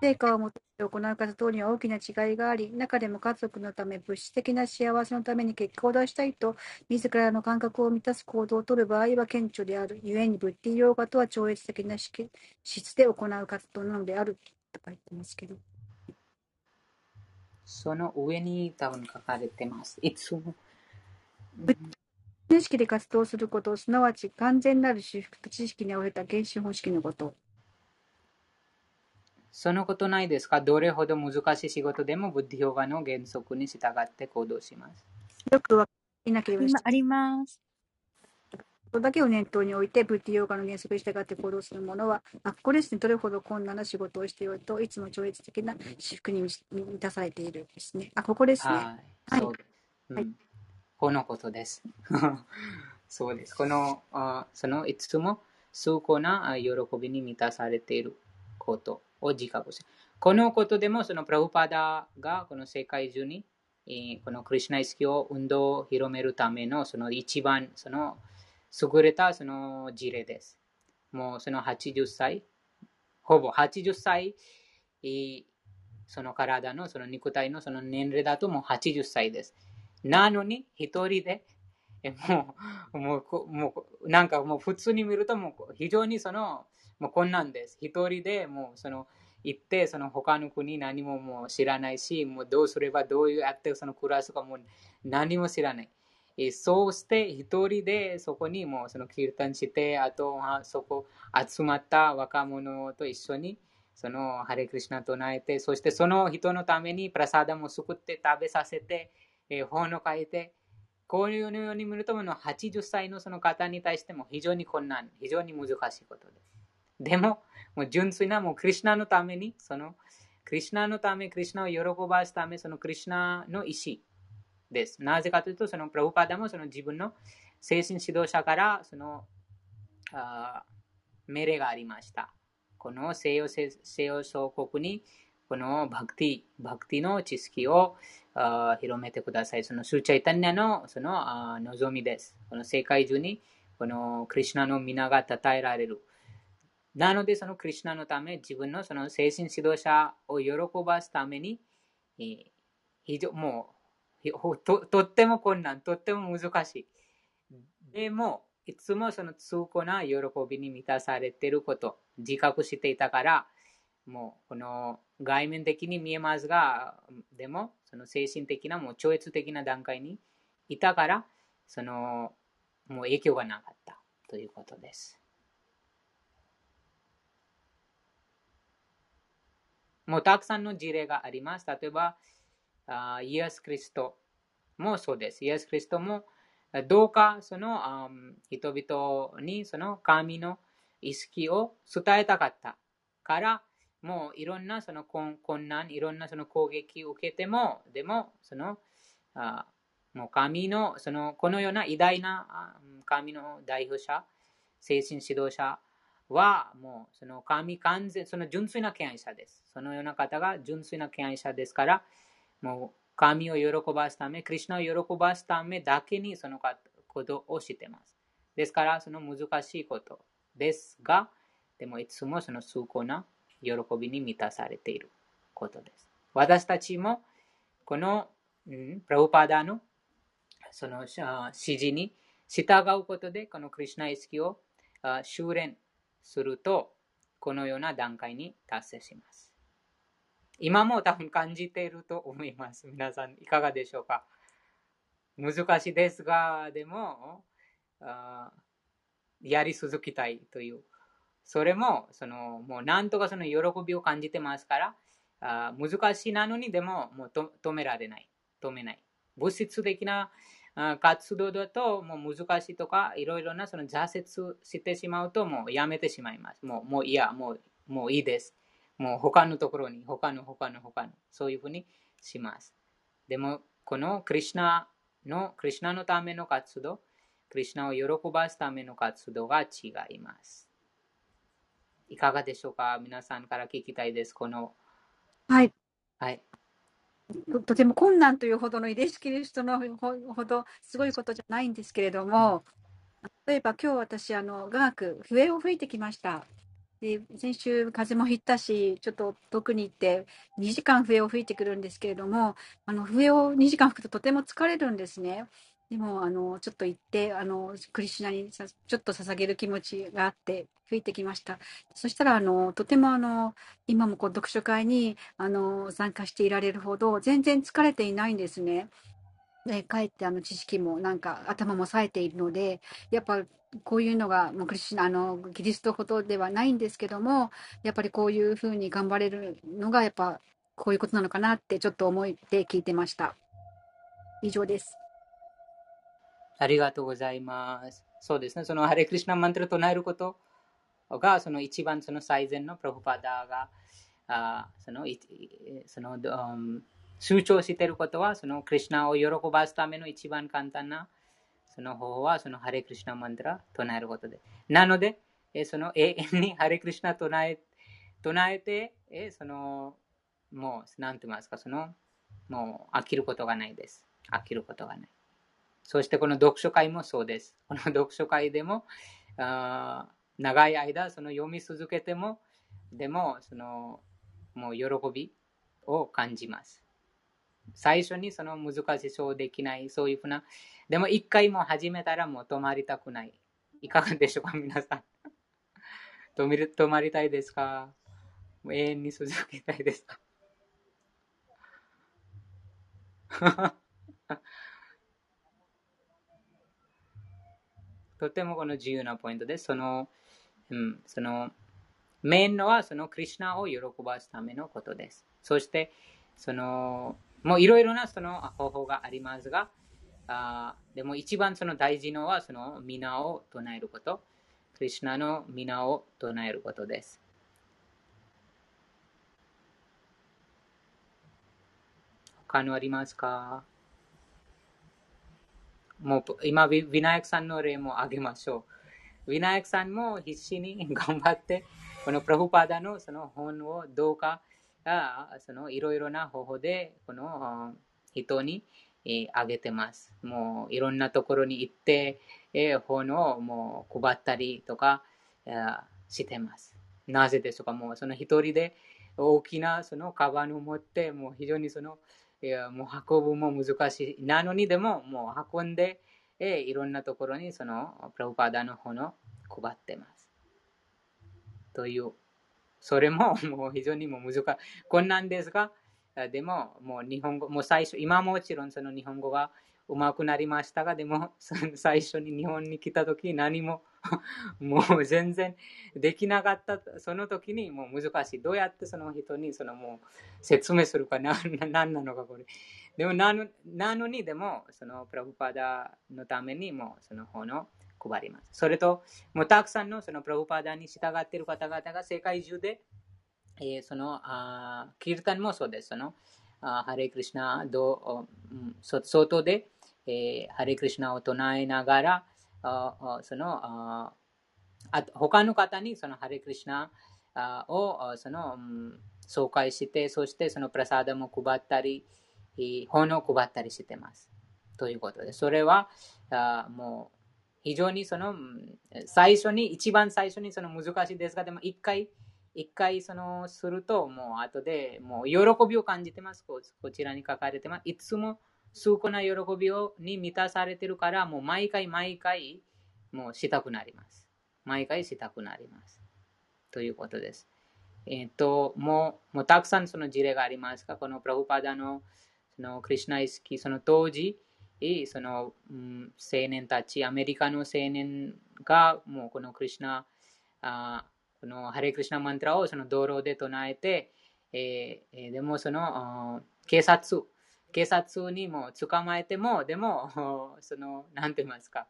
成果を求めて行う活動には大きな違いがあり、中でも家族のため、物質的な幸せのために結果を出したいと、自らの感覚を満たす行動をとる場合は顕著である。故に、ブッディヨーガとは超越的な質で行う活動なのである。と書いてますけど。その上に多分書かれてます。いつも。意識で活動すること、すなわち完全なる修復と知識に応えた原子方式のこと。そのことないですか？どれほど難しい仕事でも、ブッディヨガの原則に従って行動します。よくわかなければあります。ことだけを念頭に置いて、ブッディヨガの原則に従って行動する者は、あ、ここですね、どれほど困難な仕事をしていると、いつも超越的な私服に満たされているですね。あ、ここですね。はい。そうです。はい、このことです。そうです。この、あそのいつも崇高な喜びに満たされていることを自覚する。このことでも、そのプラブパダがこの世界中に、このクリュナ意識を運動を広めるためのその一番その優れたその事例です。もうその80歳、ほぼ80歳、その体のその肉体のその年齢だともう80歳です。なのに、一人で、もう、もう、もう、なんかもう普通に見るともう非常にその、もうこんなんです。一人でもうその、行って、その他の国何ももう知らないし、もうどうすればどうやってその暮らすかも何も知らない。そうして一人でそこにもうそのキルタンして、あとはそこ集まった若者と一緒にそのハレクリシナ唱えて、そしてその人のためにプラサダも作って食べさせて、えー、本を書いて、こういうように見るとも、80歳のその方に対しても非常に困難、非常に難しいことです。でも、もう純粋なもうクリュナのために、そのクリュナのため、クリュナを喜ばすため、そのクリュナの意思です。なぜかというと、そのプラブパダもその自分の精神指導者からそのあ命令がありました。この西洋西洋諸国にこのバクティ、バクティの知識を広めてください。そのシュリーチャイタニアのその望みです。この世界中にこのクリシュナの御名が称えられる。なので、そのクリシュナのため、自分のその精神指導者を喜ばすために、非常もうととっても困難、とっても難しい。でも、いつもその痛苦な喜びに満たされていること、自覚していたから、もうこの外面的に見えますが、でもその精神的なもう超越的な段階にいたから、そのもう影響がなかったということです。もうたくさんの事例があります。例えば、あイエス・クリストもそうです。イエス・クリストもどうかその人々にその神の意識を伝えたかったから、もういろんなその困難、いろんなその攻撃を受けても、でも、その、あもう神の、その、このような偉大な神の代表者、精神指導者は、もうその神完全、その純粋な敬愛者です。そのような方が純粋な敬愛者ですから、もう神を喜ばすため、クリュナを喜ばすためだけにそのことをしてます。ですから、その難しいことですが、でもいつもその崇高な喜びに満たされていることです。私たちもこの、うん、プラウパーダのその指示に従うことで、このクリュナ意識を修練すると、このような段階に達成します。今も多分感じていると思います。皆さん、いかがでしょうか？難しいですが、でも、やり続きたいというそれも、その、もうなんとかその喜びを感じてますから、あ難しいなのにでももう止められない。止めない。物質的な活動だともう難しいとか、いろいろなその挫折してしまうともうやめてしまいます。もうもういや、もうもういいです。もう他のところに、他の他の他の、そういうふうにします。でも、このクリュナの、クリュナのための活動、クリュナを喜ばすための活動が違います。いかがでしょうか？皆さんから聞きたいです。この。はい。はい。ととても困難というほどの遺伝子キリストのほどすごいことじゃないんですけれども、例えば今日私、あの、雅楽、笛を吹いてきました。で、先週風もひったし、ちょっと遠くに行って2時間笛を吹いてくるんですけれども、あの、笛を2時間吹くととても疲れるんですね。でも、あの、ちょっと行って、あの、クリシュナにさちょっと捧げる気持ちがあって吹いてきました。そしたら、あの、とてもあの、今もこう読書会に、あの、参加していられるほど、全然疲れていないんですね。で、かえってあの知識もなんか頭も冴えているので、やっぱこういうのが、もうクリスあの、キリストほどではないんですけども、やっぱりこういうふうに頑張れるのが、やっぱこういうことなのかなってちょっと思って聞いてました。以上です。ありがとうございます。そうですね。その ハレクリシナマントル唱えることが、その一番その最善のプロフパダが、あその、その、um, 主張していることは、そのクリュナを喜ばすための一番簡単なその方法は、そのハレクリシナマントラ唱えることで。なので、えその永遠に ハレクリシナ唱え唱えて、えその、もう、なんて言いますか、その、もう飽きることがないです。飽きることがない。そしてこの読書会もそうです。この読書会でも、あ長い間その読み続けても、でも、その、もう喜びを感じます。最初にその難しそうできない、そういうふうな、でも一回も始めたらもう止まりたくない。いかがでしょうか、皆さん。止める止まりたいですか？永遠に続けたいですか？とてもこの重要なポイントです。その、うん、その、メインのはそのクリュナを喜ばすためのことです。そして、その、もういろいろなその方法がありますが、あでも一番その大事のはその皆を唱えること。クリュナの皆を唱えることです。他のありますか？もう今、ウィナヤクさんの例もあげましょう。ウィナヤクさんも必死に頑張って、このプラフパダのその本をどうかそのいろいろな方法でこの人にあげてます。もういろんなところに行って、本をもう配ったりとかしてます。なぜでしょうかもうその一人で大きなそのカバンを持って、もう非常にそのいやもう運ぶも難しい。なのにでももう運んで、えいろんなところにそのプラブパダの本を配ってます。というそれももう非常にも難しい。困難ですが、でももう日本語、もう最初、今もちろんその日本語が上手くなりましたが、でも最初に日本に来た時何も もう全然できなかった、その時にもう難しい。どうやってその人にそのもう説明するか何 なのかこれ。でもなのなのにでもそのプラブパダのためにもその本を配ります。それと、もうたくさんのそのプラブパダに従っている方々が世界中で、えー、そのあキルタンもそうです。そのあハレクリシナど、うん、外で、えー、ハレクリシナを唱えながら、そのあ他の方にそのハレクリシナをその、紹介して、そしてそのプラサダも配ったり、本を配ったりしてます。ということで、それはあもう非常にその最初に、一番最初にその難しいですが、でも一回、一回そのすると、もう後でもう喜びを感じてます。こちらに書かれてます。いつも崇高な喜びをに満たされてるから、もう毎回毎回もうしたくなります。毎回したくなります。ということです。えっ、ー、と、もう、もうたくさんその事例がありますが、このプラフパダのそのクリュナイスキー、その当時、その、うん、青年たち、アメリカの青年がもうこのクリュナあこのハレクリシナマントラをその道路で唱えて、えー、でもその警察、警察にも捕まえても、でも、その、なんて言いますか、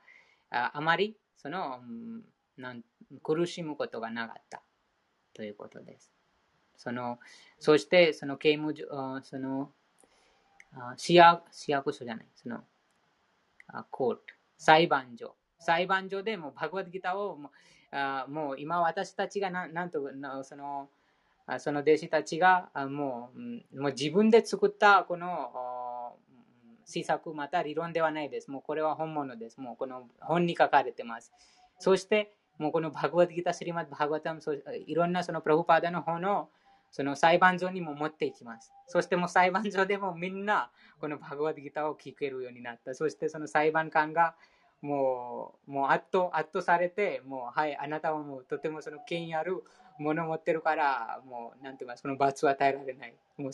ああまり、その、なん苦しむことがなかったということです。その、そして、その刑務所、その、市役市役所じゃない、その、コート、裁判所。裁判所でもバグワッドギターをもあもう今私たちがななんとそのその弟子たちがもうもう自分で作ったこの施策また理論ではないです。もうこれは本物です。もうこの本に書かれてます。そしてもうこのバグワッドギター、スリマッバグワタム、いろんなそのプラグパーダの方のその裁判所にも持っていきます。そしてもう裁判所でもみんなこのバグワッドギターを聞けるようになった。そしてその裁判官がもう、もう圧倒、圧倒されて、もう、はい、あなたはもうとてもその権威あるものを持ってるから、もう、なんていうか、その罰を与えられない。もう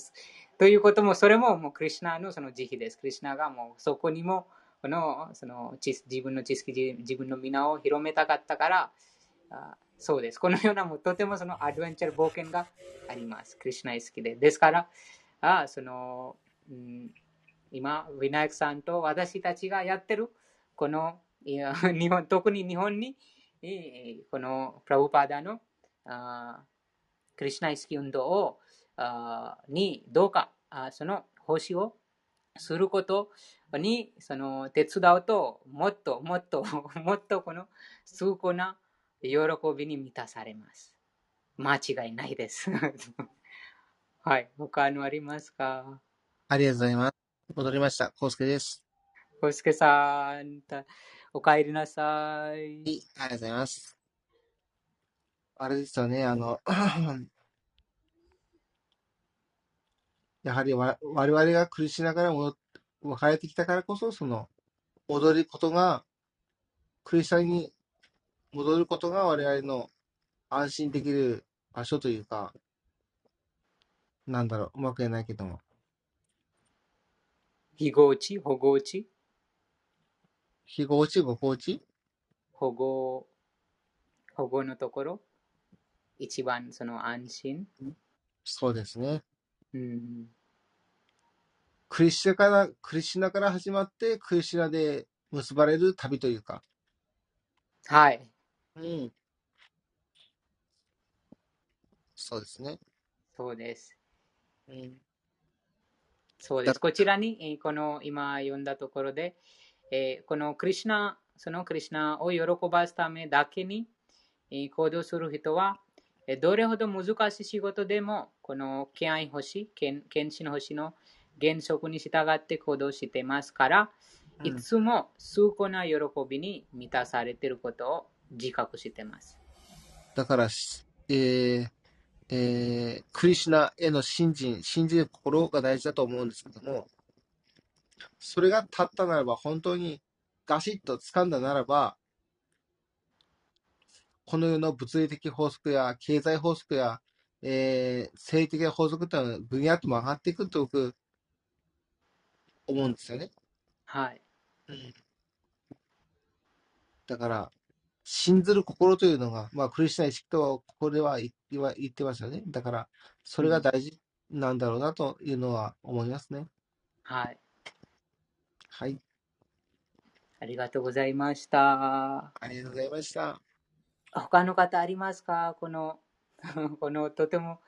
ということも、それももうクリュナのその慈悲です。クリュナがもうそこにも、この、その、自分の知識、自分の皆を広めたかったから、あそうです。このようなもうとてもそのアドベンチャー冒険があります。クリュナ好きで。ですから、あその、うん、今、ウィナイクさんと私たちがやってる、このいや日本、特に日本に、このプラブパーダのクリュナイスキ運動をにどうかその奉仕をすることにその手伝うともっともっと もっとこの崇高な喜びに満たされます。間違いないです。はい。他のありますか？ありがとうございます。戻りました。コウスケです。コウスケさん、お帰りなさい。ありがとうございます。あれですよね、あの、やはりわ我々が苦しながらも分かれてきたからこそ、その、戻ることが、クリスチャンに戻ることが我々の安心できる場所というか、なんだろう、うまく言えないけども。非合地保護地非合地ご合地保護、保護のところ？一番その安心そうですね。うん。クリシナから、クリシナから始まって、クリシナで結ばれる旅というか。はい。うん。そうですね。そうです。うん。そうです。こちらに、この今読んだところで、えー、このクリュナ、そのクリュナを喜ばすためだけに、え行動する人は、えどれほど難しい仕事でも、この敬愛星、献身星の原則に従って行動していますから、うん、いつも崇高な喜びに満たされていることを自覚しています。だから、えーえー、クリシュナへの信心、信じる心が大事だと思うんですけども、それが立ったならば、本当にガシッと掴んだならば、この世の物理的法則や経済法則や、えー、政治的な法則というのは分野とも上がっていくと僕、思うんですよね。はい。うん、だから、信ずる心というのが、まあ、クリスチャン意識とはここでは言ってますよね。だから、それが大事なんだろうなというのは思いますね。はい。はい。ありがとうございました。ありがとうございました。他の方ありますか？この、このとても、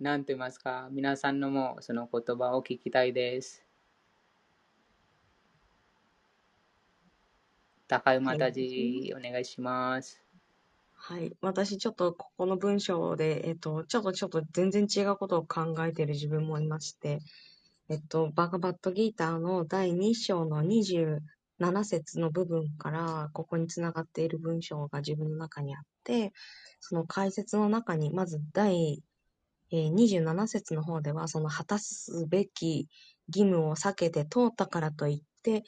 なんて言いますか？皆さんのもその言葉を聞きたいです。高馬たじ、お願いします。はい。私、ちょっとここの文章で、えっと、ちょっとちょっと全然違うことを考えている自分もいまして、えっと、バガバットギーターの第2章の7節の部分から、ここにつながっている文章が自分の中にあって、その解説の中に、まず第27節の方では、その果たすべき義務を避けて通ったからといって、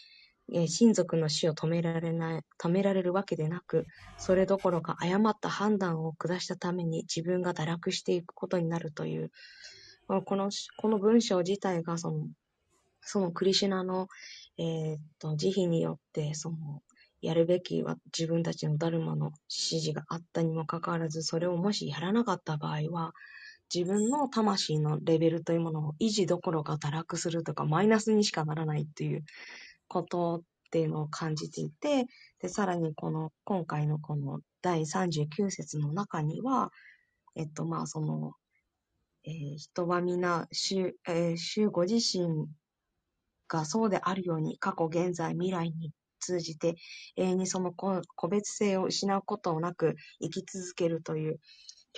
親族の死を止められない、止められるわけでなく、それどころか誤った判断を下したために自分が堕落していくことになるという、この、この文章自体が、その、そのクリシナの、えー、っと、慈悲によって、その、やるべきは自分たちのダルマの指示があったにもかかわらず、それをもしやらなかった場合は、自分の魂のレベルというものを維持どころか堕落するとか、マイナスにしかならないっていうことっていうのを感じていて、で、さらにこの、今回のこの第39節の中には、えっと、まあ、その、えー人は皆、主、えー主ご自身がそうであるように、過去、現在、未来に通じて、永遠にその個個別性を失うことなく生き続けるという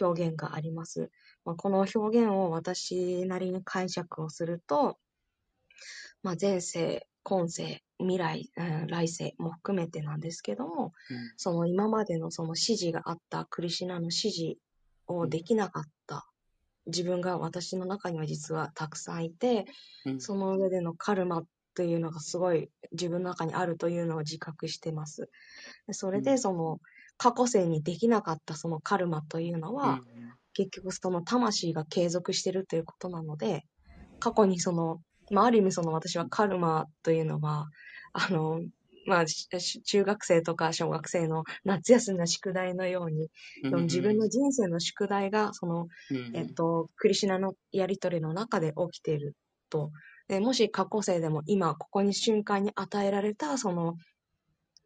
表現があります。まあ、この表現を私なりに解釈をすると、まあ、前世、今世、未来、うん来世も含めてなんですけども、その今までのその指示があったクリシュナの指示をできなかった自分が私の中には実はたくさんいて、うん。その上でのカルマというのがすごい自分の中にあるというのを自覚してます。でそれうん。でその過去世にできなかったそのカルマというのは、結局その魂が継続してるということなので、過去にその、まあ、ある意味その私はカルマというのは、あの、まあ、中学生とか小学生の夏休みの宿題のように、自分の人生の宿題が、その、えっと、クリシュナのやりとりの中で起きていると。でもし過去世でも今、ここに瞬間に与えられたその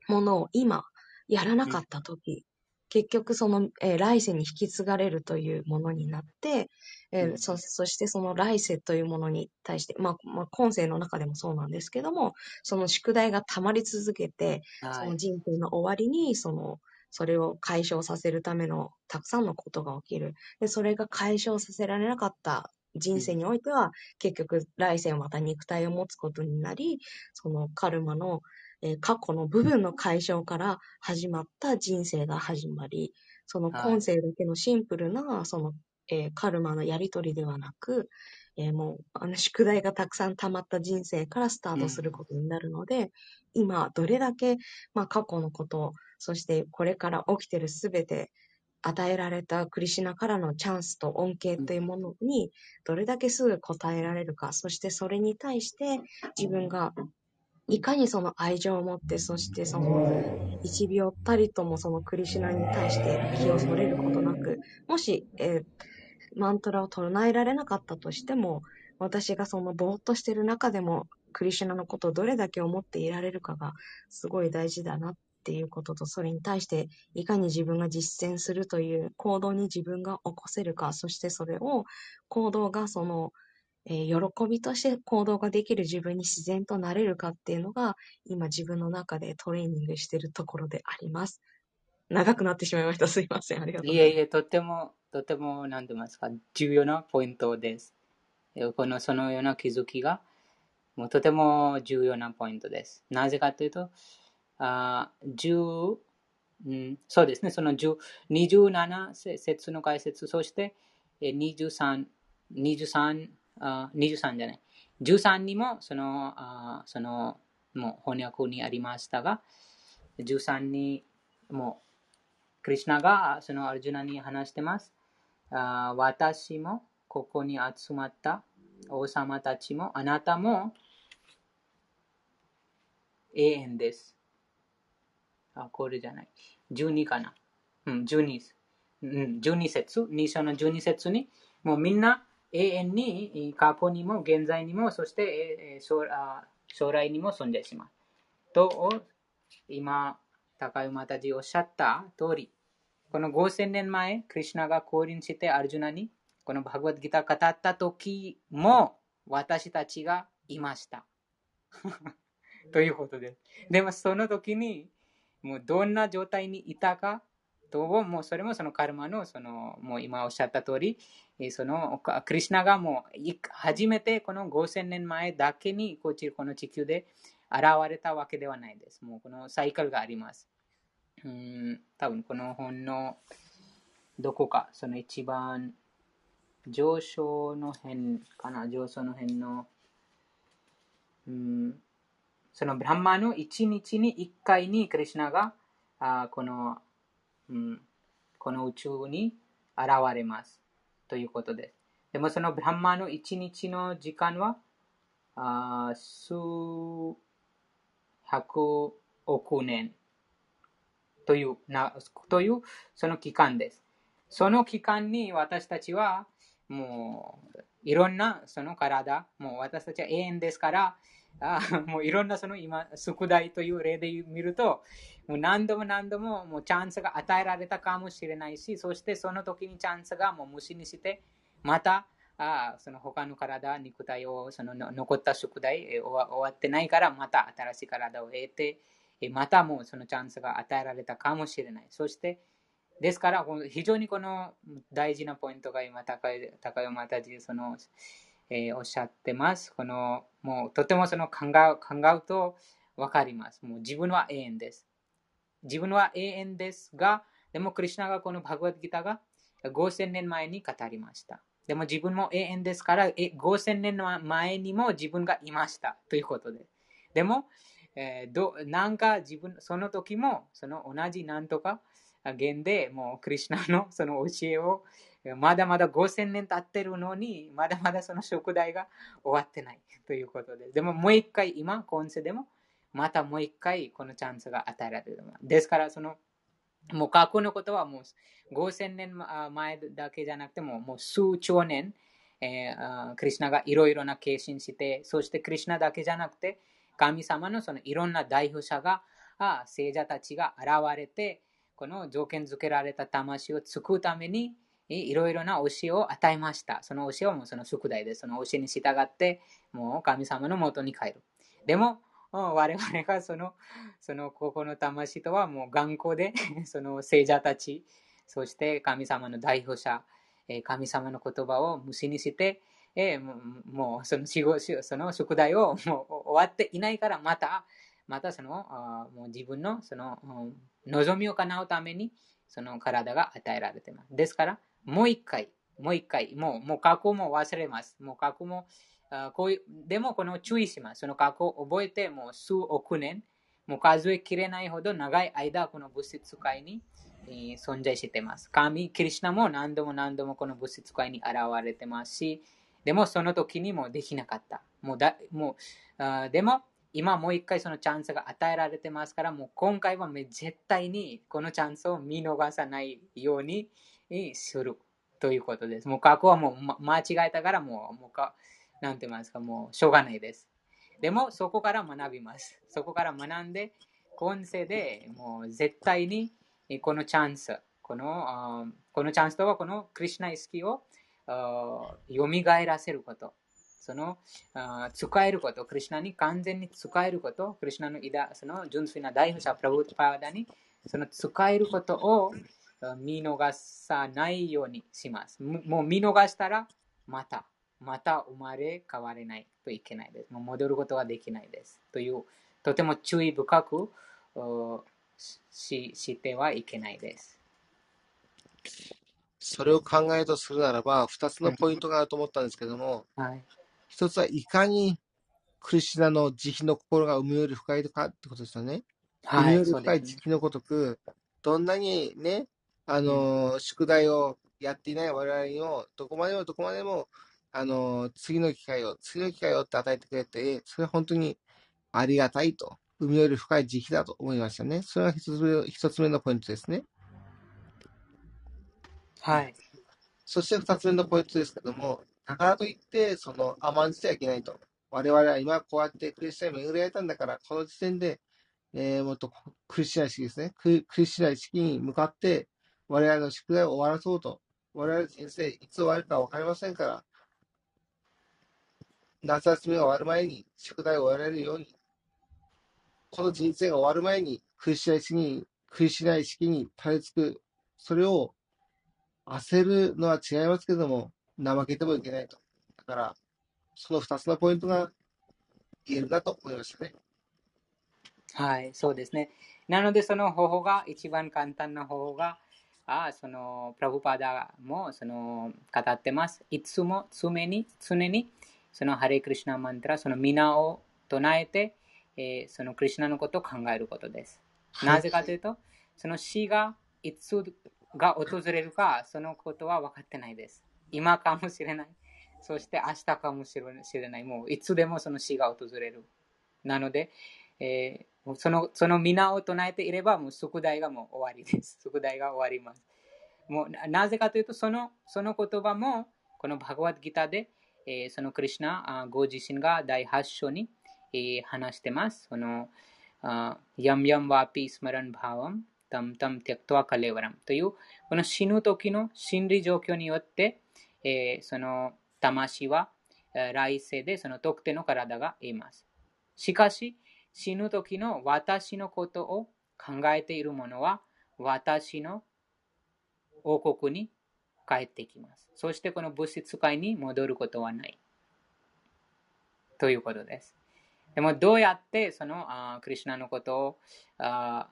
ものを今、やらなかったとき、結局その、えー来世に引き継がれるというものになって、えーうん。そそしてその来世というものに対して、まあ、まあ、今世の中でもそうなんですけども、その宿題が溜まり続けて、その人生の終わりに、その、それを解消させるためのたくさんのことが起きる。で、それが解消させられなかった人生においては、結局来世はまた肉体を持つことになり、そのカルマの、えー過去の部分の解消から始まった人生が始まり、そのはい。今世だけのシンプルな、その、えーカルマのやりとりではなく、えーもう、あの、宿題がたくさん溜まった人生からスタートすることになるので、今、どれだけ、まあ、過去のこと、そしてこれから起きてるすべて、与えられたクリシナからのチャンスと恩恵というものに、どれだけすぐ答えられるか、そしてそれに対して自分がいかにその愛情を持って、そしてその一秒たりともそのクリシナに対して気をそれることなく、もし、えーマントラを唱えられなかったとしても、私がそのぼーっとしてる中でも、クリシュナのことをどれだけ思っていられるかがすごい大事だなっていうことと、それに対していかに自分が実践するという行動に自分が起こせるか、そしてそれを行動がその、えー喜びとして行動ができる自分に自然となれるかっていうのが、今自分の中でトレーニングしているところであります。長くなってしまいました。すいません。ありがとうございます。いえいえ、とっても、とても、なんて言いますか、重要なポイントです。この、そのような気づきが、もうとても重要なポイントです。なぜかというと、あ10、うん、そうですね、その10 27節の解説、そしてえ23、23、あ23じゃない、13にもその、あその、もう翻訳にありましたが、13にもクリシナがそのアルジュナに話してます。あ私もここに集まった王様たちもあなたも永遠です。あ、これじゃない。12かな。うん、12。うん、12節、2章の12節に、もうみんな永遠に過去にも現在にも、そして将来にも住んでしまう。と、今、高馬たちおっしゃった通り、この5000年前、クリシュナが降臨してアルジュナに、このバグワッドギター語った時も、私たちがいました。ということで。でもその時に、もうどんな状態にいたかと、もうそれもそのカルマの、その、もう今おっしゃった通り、そのクリシュナがもう初めてこの5000年前だけにこっちこの地球で現れたわけではないです。もうこのサイクルがあります。うん、多分この本のどこか、その一番上昇の辺かな、上昇の辺の、うん、そのブランマの一日に一回にクリシュナがあこの、うん、この宇宙に現れます。ということで。す。でもそのブランマの一日の時間はあ数百億年。というなというその期間です。その期間に私たちはもういろんなその体、もう私たちは永遠ですから、あもういろんなその今、宿題という例で見ると、もう何度も何度ももうチャンスが与えられたかもしれないし、そしてその時にチャンスがもう無視にして、また、あその他の体、肉体を、その残った宿題終わってないから、また新しい体を得て、またもうそのチャンスが与えられたかもしれない。そして、ですから、非常にこの大事なポイントが今、高山たちその、えー、おっしゃってます。このもうとてもその考え考えると分かります。もう自分は永遠です。自分は永遠ですが、でもクリュナがこのバグワッドギターが5000年前に語りました。でも自分も永遠ですから、5000年前にも自分がいましたということで。でも、えー、どなんか自分、その時もその同じなんとか言でもうクリュナの その教えをまだまだ5000年経ってるのに、まだまだその宿題が終わってないということです。でももう一回今、今世でも、またもう一回このチャンスが与えられる。ですから、その、もう過去のことはもう5000年前だけじゃなくても、もう数兆年、えー、クリュナがいろいろな献身して、そしてクリュナだけじゃなくて、神様のそのいろんな代表者が、聖者たちが現れて、この条件付けられた魂を救うために、いろいろな教えを与えました。その教えはもうその宿題で、その教えに従って、もう神様のもとに帰る。でも、我々がその、そのここの魂とはもう頑固で、その聖者たち、そして神様の代表者、神様の言葉を無視にして、えもうその仕事その宿題をもう終わっていないから、また、またそのもう自分のその望みを叶うために、その体が与えられています。ですから、もう一回、もう一回、もうもう過去も忘れます。もう過去も、あこういでもこの注意します。その過去を覚えて、もう数億年、もう数えきれないほど長い間、この物質界に、存在しています。神、キリシナも何度も何度もこの物質界に現れてますし、でもその時にもできなかった。もうだもうでも今もう一回そのチャンスが与えられてますから、もう今回は絶対にこのチャンスを見逃さないように、するということです。もう過去はもう、間違えたからもう、もうか、なんて言いますか、もうしょうがないです。でもそこから学びます。そこから学んで、今世でもう絶対にこのチャンス、このこのチャンスとはこのクリュナ意識を蘇らせること。その使えること、クリュナに完全に使えること、クリュナのその純粋な大表者、プラブーパーダにその使えることを見逃さないようにします。もう見逃したら、また、また生まれ変われないといけないです。もう戻ることができないです。という、とても注意深くししてはいけないです。それを考えるとするならば、2つのポイントがあると思ったんですけども、はい、1つはいかにクリシナの慈悲の心が生むより深いかってことですよね。はい、生むより深い慈悲のごとく、どんなにね、あの、宿題をやっていない我々にも、どこまでもどこまでも、あの、次の機会を、次の機会をって与えてくれて、それは本当にありがたいと、海より深い慈悲だと思いましたね。それが一つ目一つ目のポイントですね。はい。そして二つ目のポイントですけども、だからといって、その甘んじてはいけないと。我々は今こうやってクリスチャンに巡り会えたんだから、この時点で、えー、もっとクリスチャン意識ですね。クリスチャン意識に向かって、我々の宿題を終わらそうと、我々人生いつ終わるか分かりませんから、夏休みが終わる前に宿題を終われるように、この人生が終わる前に、食いしない意識に、食いしない意識に垂れつく、それを焦るのは違いますけども、怠けてもいけないと。だから、その二つのポイントが言えるなと思いましたね。はい、そうですね。なので、その方法が、一番簡単な方法が、あそのプラブパダもその語ってます。いつも常に常にそのハレクリシナマントラ、その皆を唱えて、えー、そのクリシナのことを考えることです。なぜかというと、その死がいつが訪れるか、そのことは分かってないです。今かもしれない。そして明日かもしれない。もういつでもその死が訪れる。なので、えー、そのその皆を唱えていれば、もう宿題がもう終わりです。宿題が終わります。もうなぜかというと、そのその言葉も、このバガワッドギターで、えーそのクリシュナご自身が第8章に、えー話してます。そのヤムヤムワピースマランバワム、タムタムテクトワカレワラムという、この死ぬ時の心理状況によって、えーその魂はえ来世でその特定の体がいます。しかし、死ぬ時の私のことを考えている者は、私の王国に帰ってきます。そしてこの物質界に戻ることはない。ということです。でもどうやってそのあクリシュナのことをあ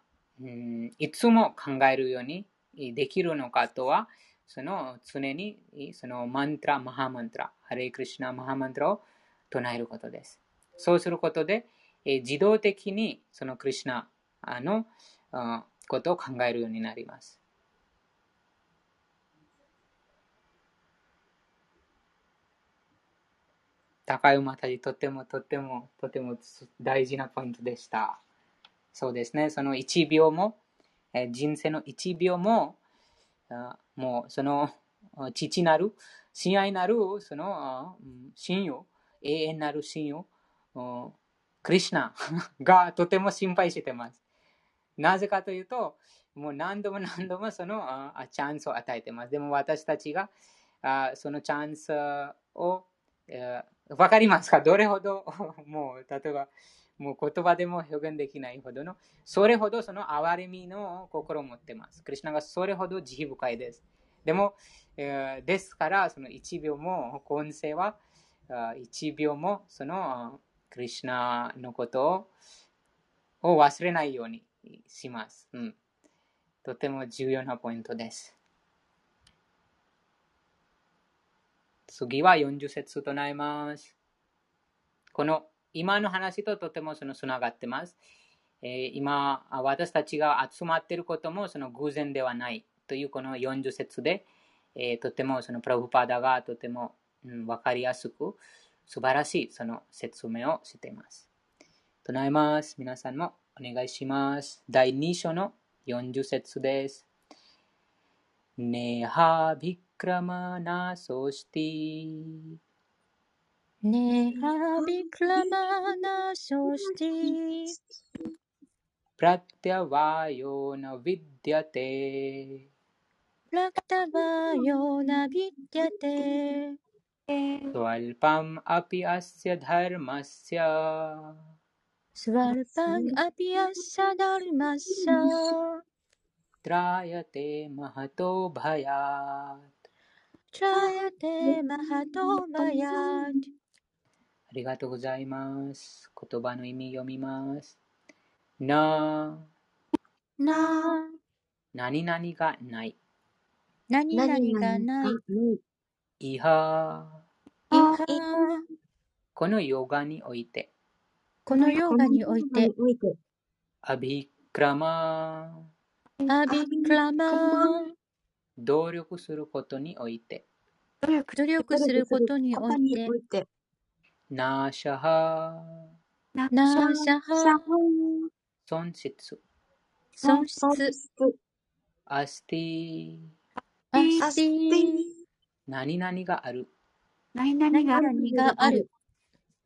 いつも考えるようにできるのかとは、その常にそのマントラ、マハマントラ、ハレイクリシナ、マハマントラを唱えることです。そうすることで、自動的にそのクリシナのことを考えるようになります。高い馬たち、とてもとてもとても大事なポイントでした。そうですね、その1秒も、え人生の1秒も、もうその父なる、親愛なるその親友、永遠なる親友、クリシュナ がとても心配してます。なぜかというと、もう何度も何度もそのあチャンスを与えてます。でも私たちがあそのチャンスを、えーわかりますか？どれほど、もう例えば、もう言葉でも表現できないほどの、それほどその憐れみの心を持ってます。クリシュナがそれほど慈悲深いです。でも、えーですから、その1秒も、今世は、あ1秒もそのクリシュナのことをを忘れないようにします。うん。とても重要なポイントです。次は40節となります。この今の話ととてもそのつながってます。えー今、私たちが集まっていることもその偶然ではないというこの40節で、えーとてもそのプラブパダがとても、うん、分かりやすく素晴らしいその説明をしています。唱えます。皆さんもお願いします。第2章の40節です。ネハビクラマナソシティ नेहा प्रत्यवायो न विद्यते प्रत्यवायो न विद्यते स्वल्पम् अपि अस्य धर्मस्य। स्वल्पम् अपि अस्य धर्मस्य। त्रायते महतो भयात्। त्रायते महतो भयात्। あーりがとうございます。言葉の意味読みます。な、な何々がない。何々がない。い。は、いは。このヨガにおいて、このヨガにおいて。おいて、アビクラマ、アビクラマ努力することにおいて、努力することにおいてナーシャハ、ナーシャハ損失、損失。アスティ、アスティ何々がある。何々がある。がある。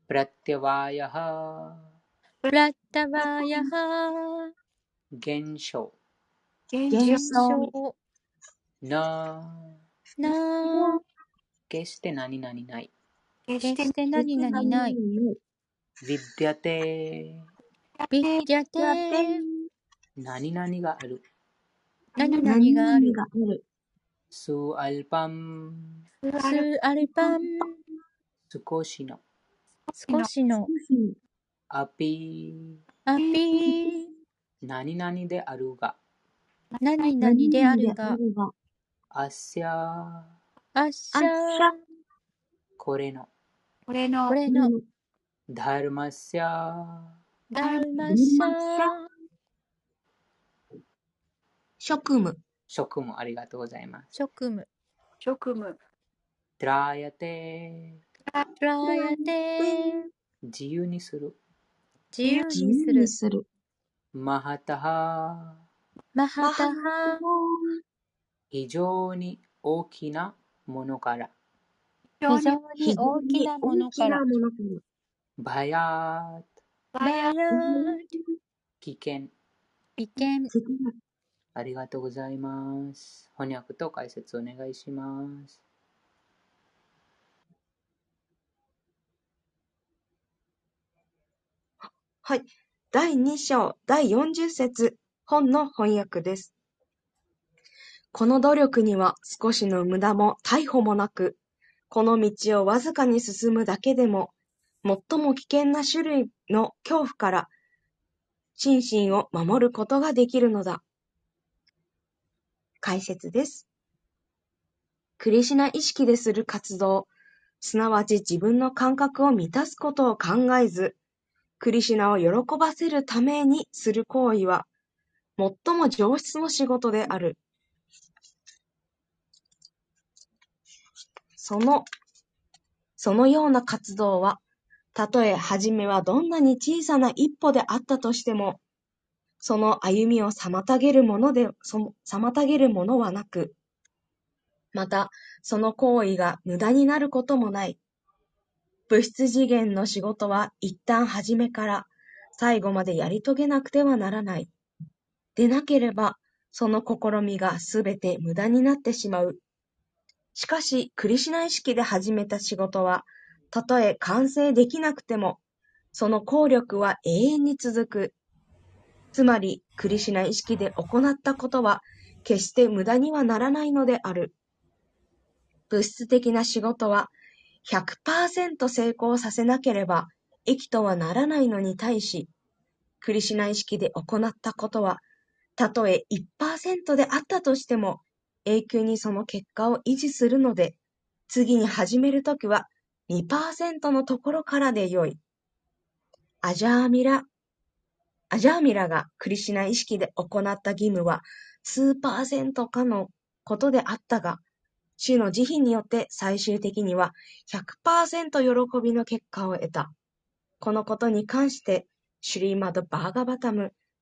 プラティワヤハ、プラッタバヤハ。現象、現。象。な、な。決して何々ない。決して何々ない。ヴィディアテ、ビッディアテ何々がある。何々何がある。々がある。スアルパン、スアルパン。少しの、少しの。アピアピー。何々であるが、何々であるが。が、アッシャアッシャあっしゃこれの、これのこれの。ダルマッシャダルマッシャ職務、職務ありがとうございます。職務。職務。トラヤテ、トラヤテ自由にする。自由自にする。マハタハマハタハ非常に大きなものから非常に大きなものから非常に大きなものからバヤーバヤー危険危険ありがとうございます。翻訳と解説お願いします。はい。第2章第40節本の翻訳です。この努力には少しの無駄も逮捕もなく、この道をわずかに進むだけでも、最も危険な種類の恐怖から心身を守ることができるのだ。解説です。クリシナ意識でする活動、すなわち自分の感覚を満たすことを考えず、クリシナを喜ばせるためにする行為は、最も上質の仕事である。その、そのような活動は、たとえ初めはどんなに小さな一歩であったとしても、その歩みを妨げるもので、妨げるものはなく、また、その行為が無駄になることもない。物質次元の仕事は一旦初めから最後までやり遂げなくてはならない。でなければ、その試みがすべて無駄になってしまう。しかし、クリシナ意識で始めた仕事は、たとえ完成できなくても、その効力は永遠に続く。つまり、クリシナ意識で行ったことは、決して無駄にはならないのである。物質的な仕事は、100%成功させなければ、益とはならないのに対し、クリシナ意識で行ったことは、たとえ1%であったとしても、永久にその結果を維持するので、次に始めるときは2%のところからでよい。アジャーミラ、アジャーミラがクリシナ意識で行った義務は数パーセントかのことであったが、主の慈悲によって最終的には100%喜びの結果を得た。このことに関して、シュリーマド・バーガバタム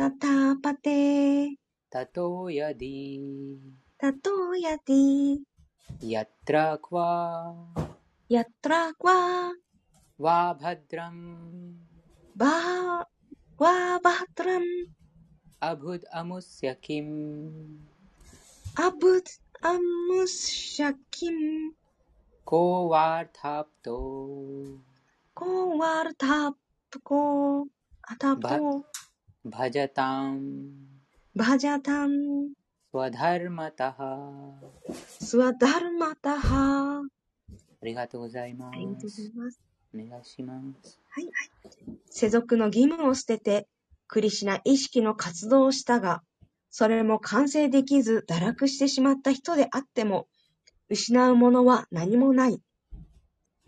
तथापते ततो यदि ततो यदि यत्र क्वा यत्र क्वा वा भद्रम् वा वा भद्रम् अभुद् अमुस्य किम् अभुद् अमुष्य किम् को वार्थाप्तो को वार्थाप्तो को अथाप्तो プコアタポ भजताम् バジャタン स्वधर्मतः スワダルマタハありがとうございまありがとうござす。います。お願いします。世俗の義務を捨てて、クリシュナ意識の活動をしたが、それも完成できず堕落してしまった人であっても、失うものは何もない。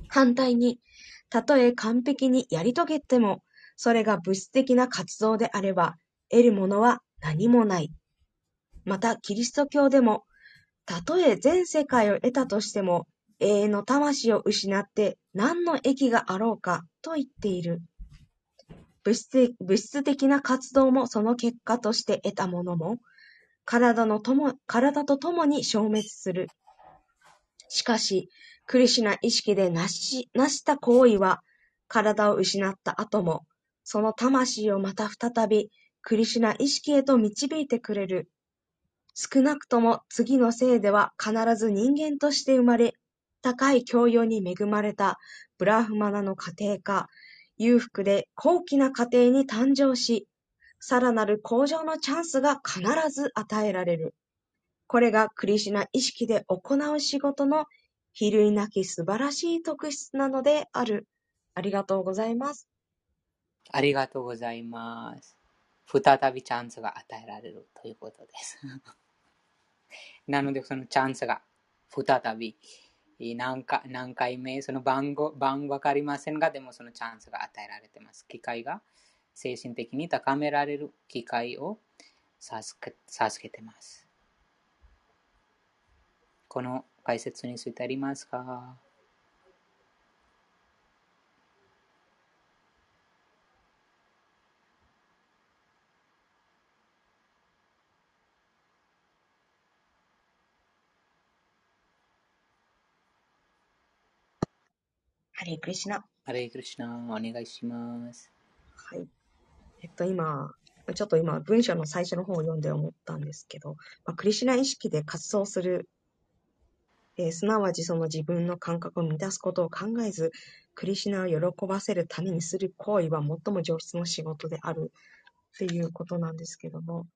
反対に、たとえ完璧にやり遂げても、 それが物質的な活動であれば、得るものは何もない。また、キリスト教でも、たとえ全世界を得たとしても、永遠の魂を失って何の益があろうかと言っている。物質的物質的な活動もその結果として得たものも、体のとも体とともに消滅する。しかし、クリシナ意識でなしなした行為は、体を失った後も、その魂をまた再びクリシュナ意識へと導いてくれる。少なくとも次の生では必ず人間として生まれ、高い教養に恵まれたブラフマナの家庭か、裕福で高貴な家庭に誕生し、さらなる向上のチャンスが必ず与えられる。これがクリシュナ意識で行う仕事の比類なき素晴らしい特質なのである。ありがとうございます。ありがとうございます。再びチャンスが与えられるということです。なので、そのチャンスが再び何か何回目、その番号、番わかりませんが、でもそのチャンスが与えられてます。機会が精神的に高められる機会を授け授けてます。この解説についてありますか？ハレークリシナ。ハレークリシナ、お願いします。はい。えっと、今、ちょっと今、文章の最初の方を読んで思ったんですけど、まあ、クリシナ意識で活動する、えー、すなわちその自分の感覚を満たすことを考えず、クリシナを喜ばせるためにする行為は最も上質の仕事であるっていうことなんですけども、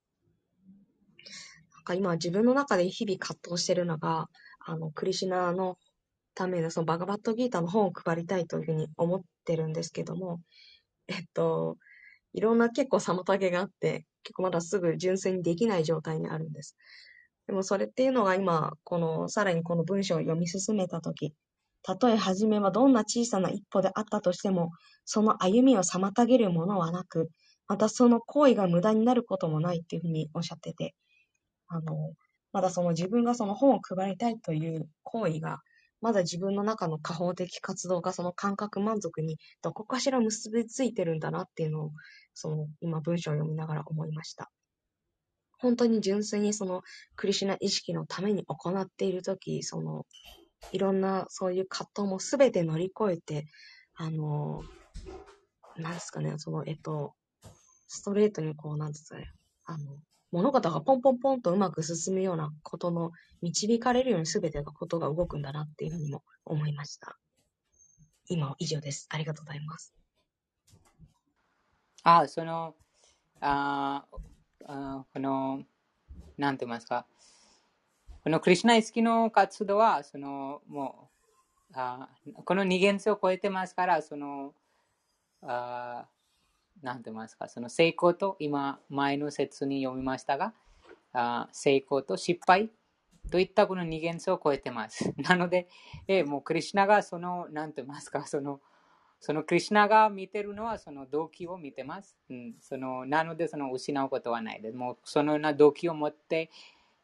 なんか今自分の中で日々葛藤してるのが、あの、クリシナのためのそのバガバットギータの本を配りたいというふうに思ってるんですけども、えっと、いろんな結構妨げがあって、結構まだすぐ純粋にできない状態にあるんです。でもそれっていうのが今、この、さらにこの文章を読み進めたとき、たとえ初めはどんな小さな一歩であったとしても、その歩みを妨げるものはなく、またその行為が無駄になることもないっていうふうにおっしゃってて、あの、まだその自分がその本を配りたいという行為が、まだ自分の中の過方的活動がその感覚満足にどこかしら結びついてるんだなっていうのを、その今文章を読みながら思いました。本当に純粋にそのクリシュナ意識のために行っているとき、そのいろんなそういう葛藤もすべて乗り越えて、あの、なんですかね、その、えっと、ストレートにこう、なんですかね、あの、物事がポンポンポンとうまく進むようなことの導かれるように全てのことが動くんだなっていうふうにも思いました。今は以上です。ありがとうございます。あ、その、ああこの、なんて言いますか。このクリュナイ意識の活動は、その、もう、あこの二元性を超えてますから、その、あなんて言いますか、その成功と、今、前の説に読みましたが、あ成功と失敗といったこの二元性を超えてます。なので、えもうクリュナがその、なんて言いますか、その、そのクリュナが見てるのはその動機を見てます。うん、そのなのでその失うことはないです。もうそのような動機を持って、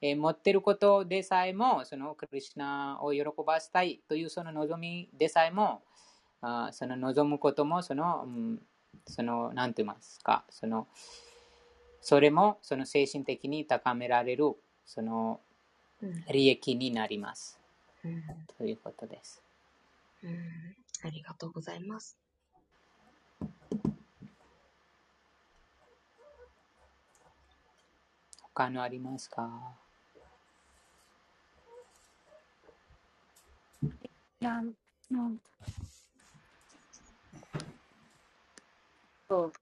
え、持ってることでさえもそのクリュナを喜ばせたいというその望みでさえもあその望むこともその、うん、その、なんて言いますか、その、それもその精神的に高められる、その、利益になります。うん、ということです、うん。ありがとうございます。他のありますか？いや、もうと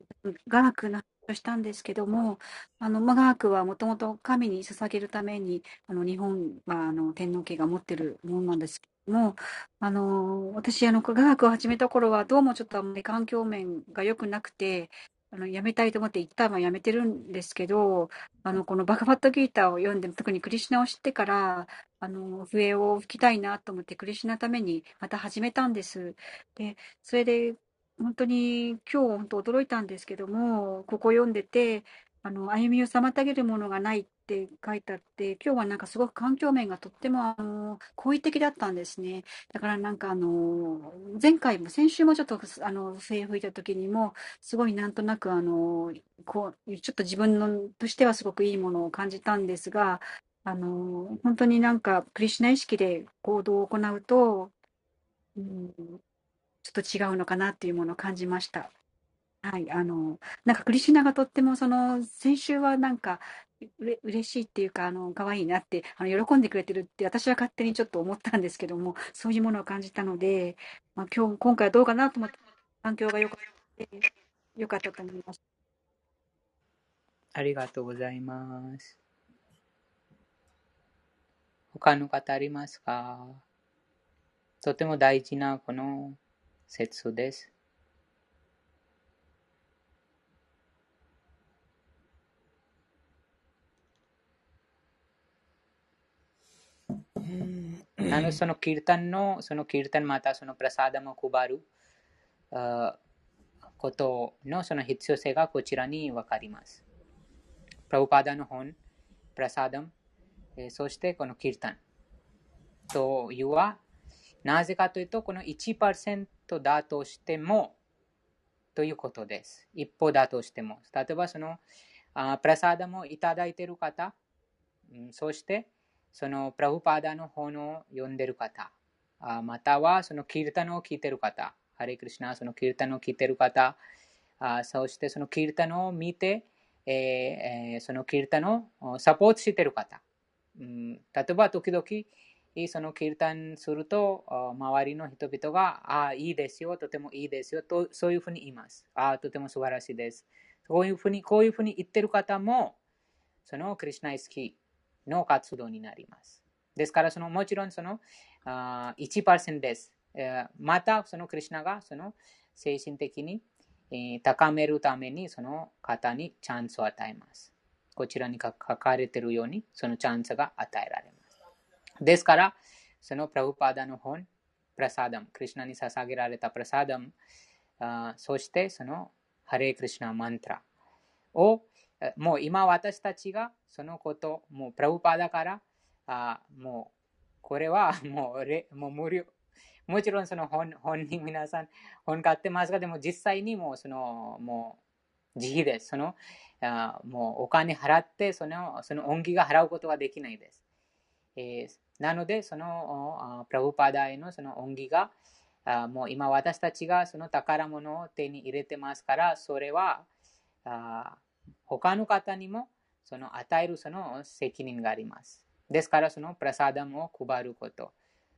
雅楽の話をしたんですけども、あの、まあ、雅楽はもともと神に捧げるために、あの、日本は、あの、天皇家が持ってるものなんですけども、あの、私、あの、雅楽を始めた頃は、どうもちょっとあんまり環境面が良くなくて、あの、やめたいと思って一旦はやめてるんですけど、あの、このバカバットギーターを読んで、特にクリシナを知ってから、あの、笛を吹きたいなと思って、クリシナのためにまた始めたんです。で、それで、本当に今日本当驚いたんですけども、ここ読んでて、あの、歩みを妨げるものがないって書いてあって、今日はなんかすごく環境面がとっても、あの、好意的だったんですね。だからなんかあの、前回も、先週もちょっと、あの、笛吹いた時にも、すごいなんとなくあの、こう、ちょっと自分のとしてはすごくいいものを感じたんですが、あの、本当になんか、クリシュナ意識で行動を行うと、うん、ちょっと違うのかなっていうものを感じました。はい、あの、なんかクリシュナがとってもその、先週はなんか、うれ嬉しいっていうか、あの、可愛いなって、あの、喜んでくれてるって私は勝手にちょっと思ったんですけども、そういうものを感じたので、まあ、今日、今回はどうかなと思って、環境が良かった、良かったと思います。ありがとうございます。他の方ありますか？とても大事なこの節です。あのそのキルタンのそのキルタンまたそのプラサダムを配ることのその必要性がこちらにわかります。プラブパダの本、プラサダム、えー、そしてこのキルタンというはなぜかというとこの1%、だとしても、ということです。一歩だとしても。例えば、その、あプラサダムをいただいている方、うん、そして、そのプラブパーダの本を読んでいる方、あまたはそのキルタンを聞いている方、ハレクリシナ、そのキルタンを聞いている方、あそしてそのキルタンを見て、えー、そのキルタンをサポートしている方、うん、例えば時々、そのキルタンすると、周りの人々が、ああ、いいですよ、とてもいいですよ、とそういうふうに言います。ああ、とても素晴らしいです。こういうふうに、こういうふうに言ってる方も、そのクリュナイスキーの活動になります。ですから、そのもちろんそのあ1%です。また、そのクリュナがその精神的に、高めるために、その方にチャンスを与えます。こちらに書かれているように、そのチャンスが与えられます。ですから、そのプラブパーダの本、プラサダム、クリュナに捧げられたプラサダム、そしてそのハレクリュナマントラを、もう今私たちがそのこと、もうプラブパーダから、あもうこれはもうもう無料。もちろんその本本に皆さん本買ってますが、でも実際にもうそのもう自費です。そのあもうお金払ってそのその恩義が払うことはできないです。えーなので、そのプラブパダへのその恩義が、もう今私たちがその宝物を手に入れてますから、それは他の方にもその与えるその責任があります。ですから、そのプラサダムを配ること、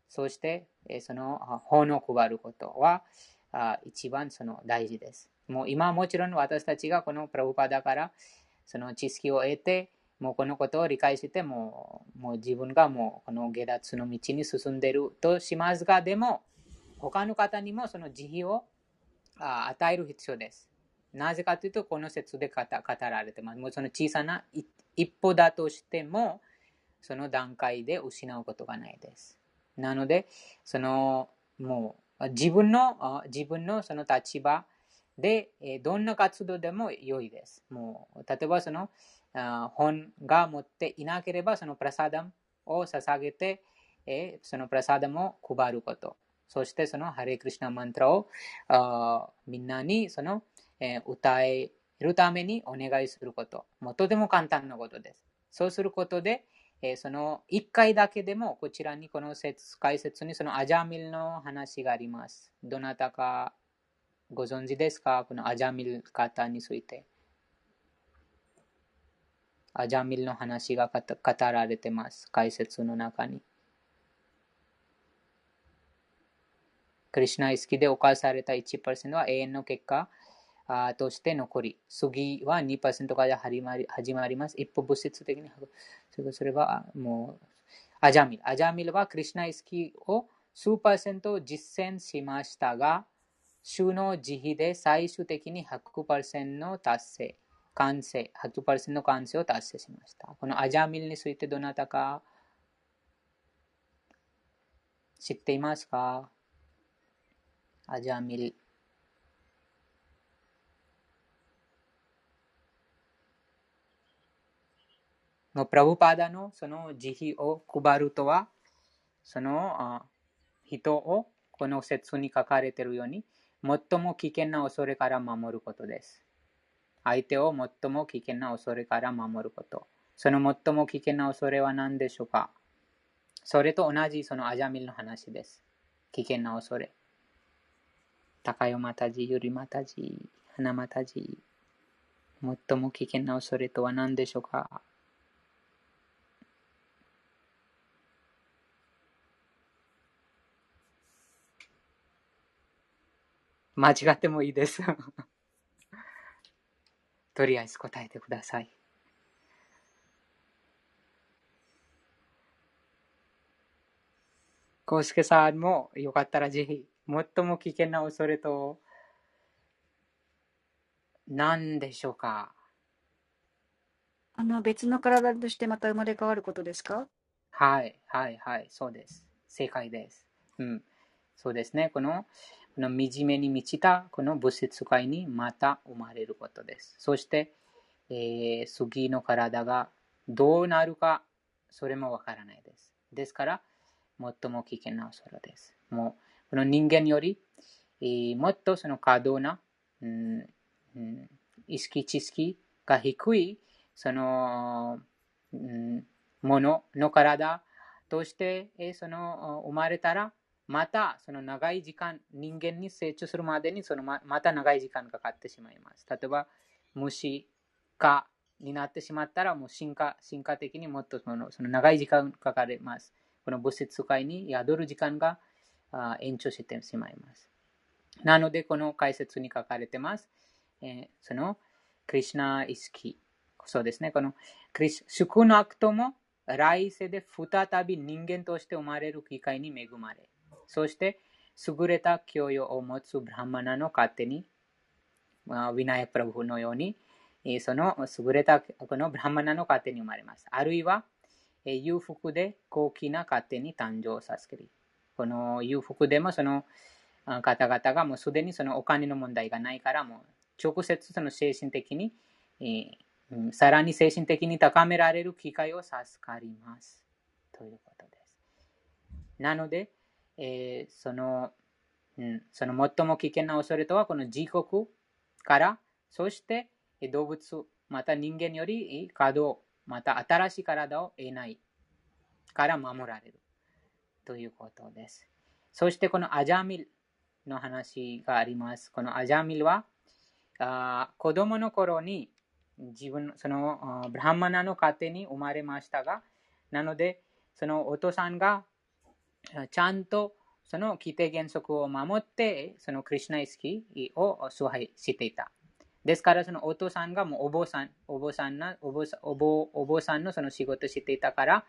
そしてその本を配ることは一番その大事です。もう今もちろん私たちがこのプラブパダからその知識を得て、もうこのことを理解しても、もう自分がもうこの下脱の道に進んでいるとしますが、でも、他の方にもその慈悲を与える必要です。なぜかというと、この説で語られてます。もうその小さな一歩だとしても、その段階で失うことがないです。なので、その、もう自分の、自分のその立場で、どんな活動でも良いです。もう、例えばその、本が持っていなければ、そのプラサダムを捧げて、えそのプラサダムを配ること。そしてそのハレクリシナマントラをみんなにその、え歌えるためにお願いすること。もとても簡単なことです。そうすることで、えその1回だけでもこちらにこの説解説にそのアジャミルの話があります。どなたかご存知ですかこのアジャミル方について。アジャミルの話が語られてます。解説の中に。クリシナイ好きで犯された1%は永遠の結果として残り、次は2%から始まり始まります。一歩物質的に、それはもう、アジャミル。アジャミルはクリシナイスキを数パーセント実践しましたが、週の慈悲で最終的に100%の達成。完成、100%の完成を達成しました。このアジャミルについてどなたか知っていますか？アジャミル。のプラブパーダのその慈悲を配るとは、その人をこの説に書かれているように、最も危険な恐れから守ることです。相手を最も危険な恐れから守ること。その最も危険な恐れは何でしょうか？それと同じそのアジャミルの話です。危険な恐れ。高代またじ、ゆりまたじ、花またじ。最も危険な恐れとは何でしょうか？間違ってもいいですとりあえず答えてください。コスケさんもよかったらぜひ、最も危険な恐れと、何でしょうか？あの別の体としてまた生まれ変わることですか？はい、はい、はい、そうです。正解です。うん。そうですね。この、この惨めに満ちたこの物質界にまた生まれることです。そして、えー次の体がどうなるか、それもわからないです。ですから、最も危険な恐れです。もう、この人間より、えーもっとその過度な、うんうん意識、知識が低い、その、うんものの体として、えーその生まれたら、またその長い時間、人間に成長するまでにそのままた長い時間かかってしまいます。例えば、虫かになってしまったら、もう進化進化的にもっとそのその長い時間かかります。この物質界に宿る時間が延長してしまいます。なので、この解説に書かれてます。えーそのクリシナ意識。そうですね。このクリシ少なくとも来世で再び人間として生まれる機会に恵まれ、そして優れた教養を持つブラマナの糧に、ウィナヤプラブのように、その優れたこのブラマナの糧に生まれます。あるいは、裕福で高貴な糧に誕生させる。この裕福でもその方々がもうすでにそのお金の問題がないから、もう直接その精神的に、さらに精神的に高められる機会を授かります。ということです。なので、えーその、うん、その最も危険な恐れとは、この地獄から、そしてえ動物、また人間よりえー可動、また新しい体を得ないから守られるということです。そしてこのアジャミルの話があります。このアジャミルは、あ子供の頃に自分、そのブラハマナの家庭に生まれましたが、なので、そのお父さんがちゃんとその規定原則を守って、そのクリシュナ意識を崇拝していた。ですから、そのお父さんがもうお坊さん、お坊さんなお坊お坊さんのその仕事していたから、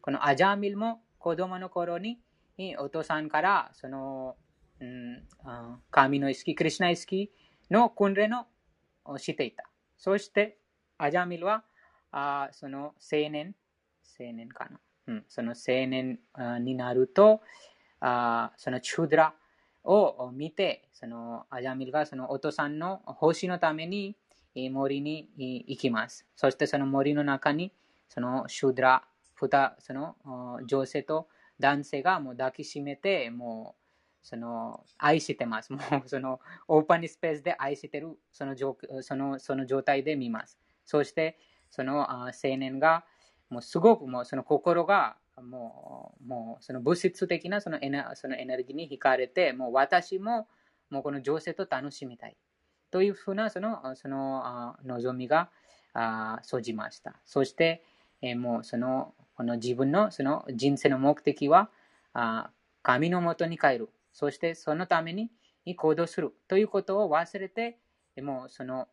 このアジャミルも子供の頃にお父さんからその、うん、神の意識、クリシュナ意識の訓練をしていた。そして、アジャミルはあその青年、青年かな。うん、その青年になると、あそのチュドラを見て、そのアジャミルがそのお父さんの星のために森に行きます。そしてその森の中に、そのシュドラ、ふたその女性と男性がもう抱きしめて、もうその愛してます。もうそのオープンスペースで愛してるその状そのその状態で見ます。そしてその青年がもうすごくもうその心がもうもうその物質的なそのエネそのエネルギーに惹かれて、もう私ももうこの女性と楽しみたい。というふうなそのそのあ望みがあ生じました。そして、えーもうそのこの自分のその人生の目的はあ神のもとに帰る。そしてそのために行動するということを忘れて、えもうその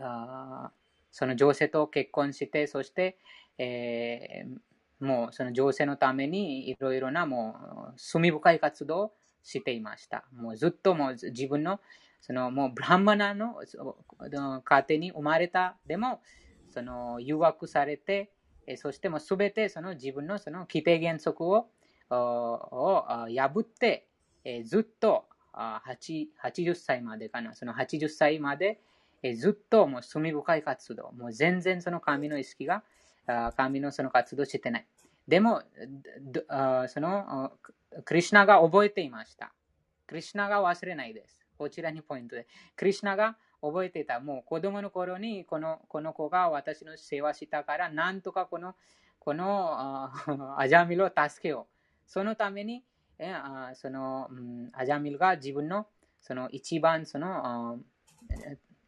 あその女性と結婚して、そして、えーもうその女性のためにいろいろなもう罪深い活動をしていました。もうずっともう自分のそのもうブラハマナの家庭に生まれたでもその誘惑されて、えそしてもうすべてその自分のその規定原則を破って、えずっとあ80歳までかな、その80歳まで、ずっともう罪深い活動、もう全然その神の意識が神のその活動してない。でも、そのクリシュナが覚えていました。クリシュナが忘れないです。こちらにポイントで。クリシュナが覚えていた。もう子供の頃にこのこの子が私の世話したから、なんとかこのこのアジャミルを助けよう。そのために、えあその、うんアジャミルが自分のその一番その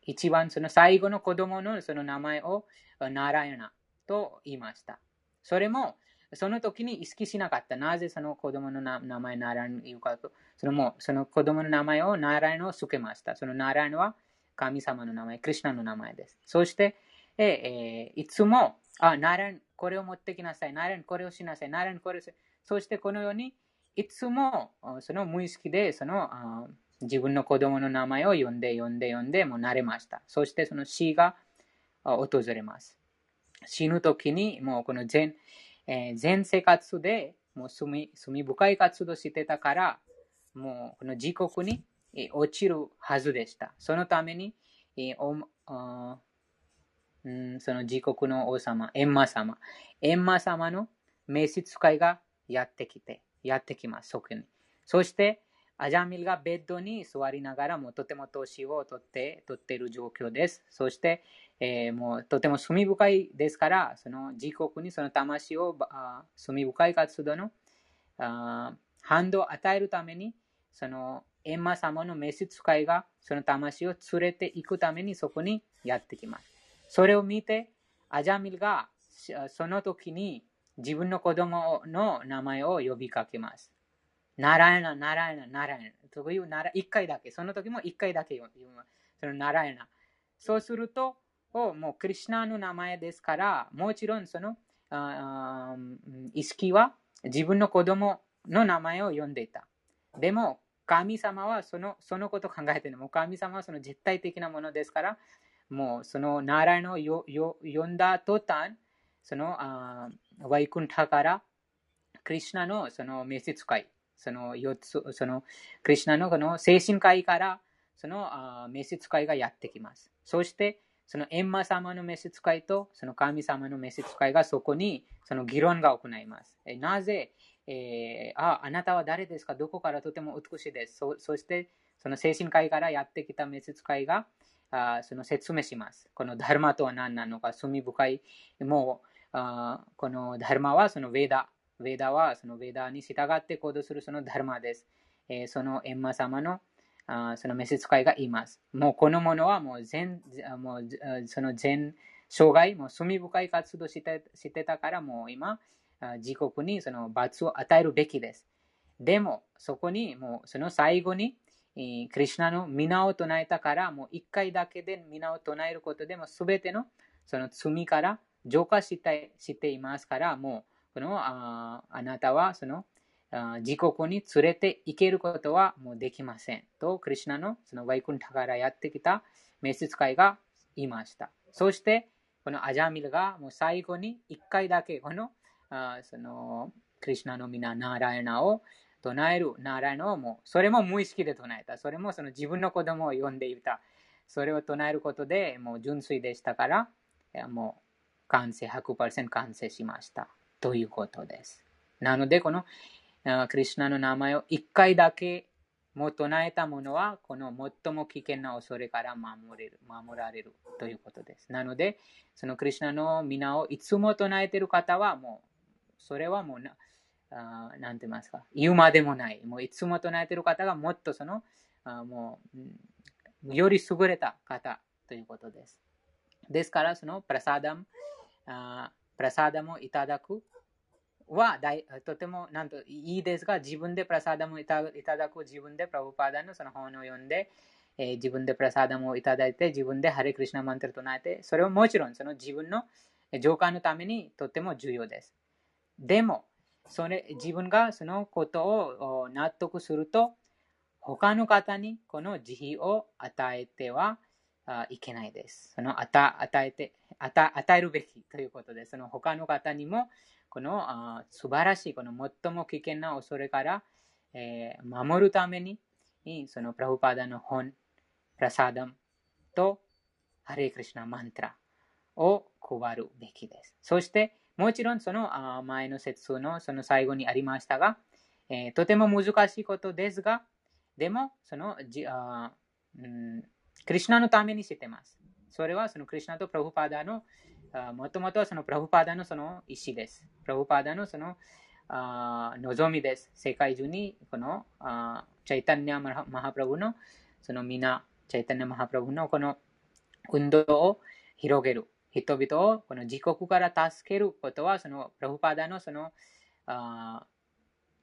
一番その最後の子供のその名前をナラヤナと言いました。それもその時に意識しなかった。なぜその子供の名前ナラヤナ言うかと、そのもうその子供の名前をナラヤナをつけました。そのナラヤナは神様の名前、クリシュナの名前です。そして、えーいつも、あ、ナラヤナ、これを持ってきなさい。ナラヤナ、これをしなさい。ナラヤナ、これをしそしてこのように、いつもその無意識でその自分の子供の名前を呼んで呼んで呼んでもう慣れました。そしてその死が訪れます。死ぬ時にもうこの全,、えー全生活でもう罪罪深い活動してたから、もうこの地獄に落ちるはずでした。そのために、おうん、その地獄の王様、エンマ様。エンマ様の召使いがやってきて、やってきます、そこに。そして、アジャミルがベッドに座りながらもとても年をとってとっている状況です。そして、えー、もうとても罪深いですから、その自国にその魂を罪深い活動のあ反動を与えるために、そのエンマ様の召使いがその魂を連れて行くためにそこにやってきます。それを見て、アジャミルがその時に自分の子供の名前を呼びかけます。ナラヤナ、ナラヤナ、ナラヤナ。というなら一回だけ。その時も一回だけ読む。そのナラヤナ。そうすると、もうクリュナの名前ですから、もちろんその意識は自分の子供の名前を呼んでいた。でも、神様はそのそのことを考えてる。もう神様はその絶対的なものですから、もうそのナラヤナを呼んだ途端、そのワイクンタから、クリュナのその召使い、その4つ、そのクリュナのこの精神科医からその召使いがやってきます。そして、そのエンマ様の召使いとその神様の召使いがそこにその議論が行います。えなぜ、えー、ああなたは誰ですか？どこからとても美しいです。そそして、その精神科医からやってきた召使いがあその説明します。このダルマとは何なのか、罪深い。もうあこのダルマはそのヴェダ。ヴェダはそのヴェダに従って行動するそのダルマです。えー、そのエンマ様のあその召使いがいます。もうこのものはもう全、もうその全生涯、もう罪深い活動してしてたから、もう今、自国にその罰を与えるべきです。でも、そこにもうその最後に、クリュナの皆を唱えたから、もう一回だけで皆を唱えることでも、すべてのその罪から浄化してしていますから、もうこのああなたはその自国に連れて行けることはもうできません。と、クリュナのそのワイクンタからやってきた召使いがいました。そして、このアジャミルがもう最後に一回だけこのそのクリュナの皆ナーラヤナを唱えるナーラヤナをもうそれも無意識で唱えた。それもその自分の子供を呼んでいた。それを唱えることでもう純粋でしたから、もう完成100%完成しました。ということです。なので、このクリュナの名前を一回だけも唱えたものは、この最も危険な恐れから守れる守られるということです。なので、そのクリュナの皆をいつも唱えている方は、もう、それはもうな、あなんて言いますか、言うまでもない。もういつも唱えている方がもっとその、あもう、より優れた方ということです。ですから、そのプラサダム、あプラサダムをいただくはとてもなんといいですが、自分でプラサダムをいただく、自分でプラブパーダのその本を読んで、えー、自分でプラサダムをいただいて、自分でハレクリシナマントルと唱えて、それはもちろんその自分の浄化のためにとても重要です。でも、それ自分がそのことを納得すると、他の方にこの慈悲を与えてはいけないです。その与えて与えるべきということで、その他の方にもこのあ素晴らしい、この最も危険な恐れから、えー、守るために、そのプラフパーダの本、プラサダムとハレクリシナマントラを配るべきです。そして、もちろんその前の説のその最後にありましたが、えー、とても難しいことですが、でも、そのじあ、うん、クリュナのためにしてます。それはそのクリュナとプラフパーダのもともとはそのプラフパーダのその意思です。プラフパーダのそのあ望みです。世界中にこのあチャイタンニャマハプラブのその皆、チャイタンニャマハプラブのこの運動を広げる。人々をこの自国から助けることはそのプラフパーダのそのあ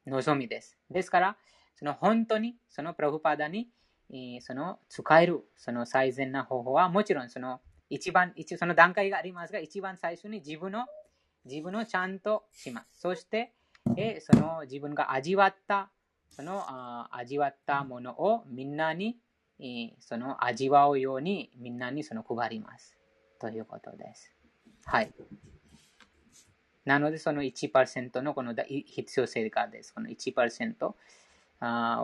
望みです。ですから、その本当にそのプラフパーダにその使えるその最善な方法はもちろんその一番、一その段階がありますが、一番最初に自分の、自分をちゃんとします。そして、えその自分が味わった、そのあ味わったものをみんなに、えその味わうようにみんなにその配ります。ということです。はい。なので、その1%のこの必要性がです。この1%あ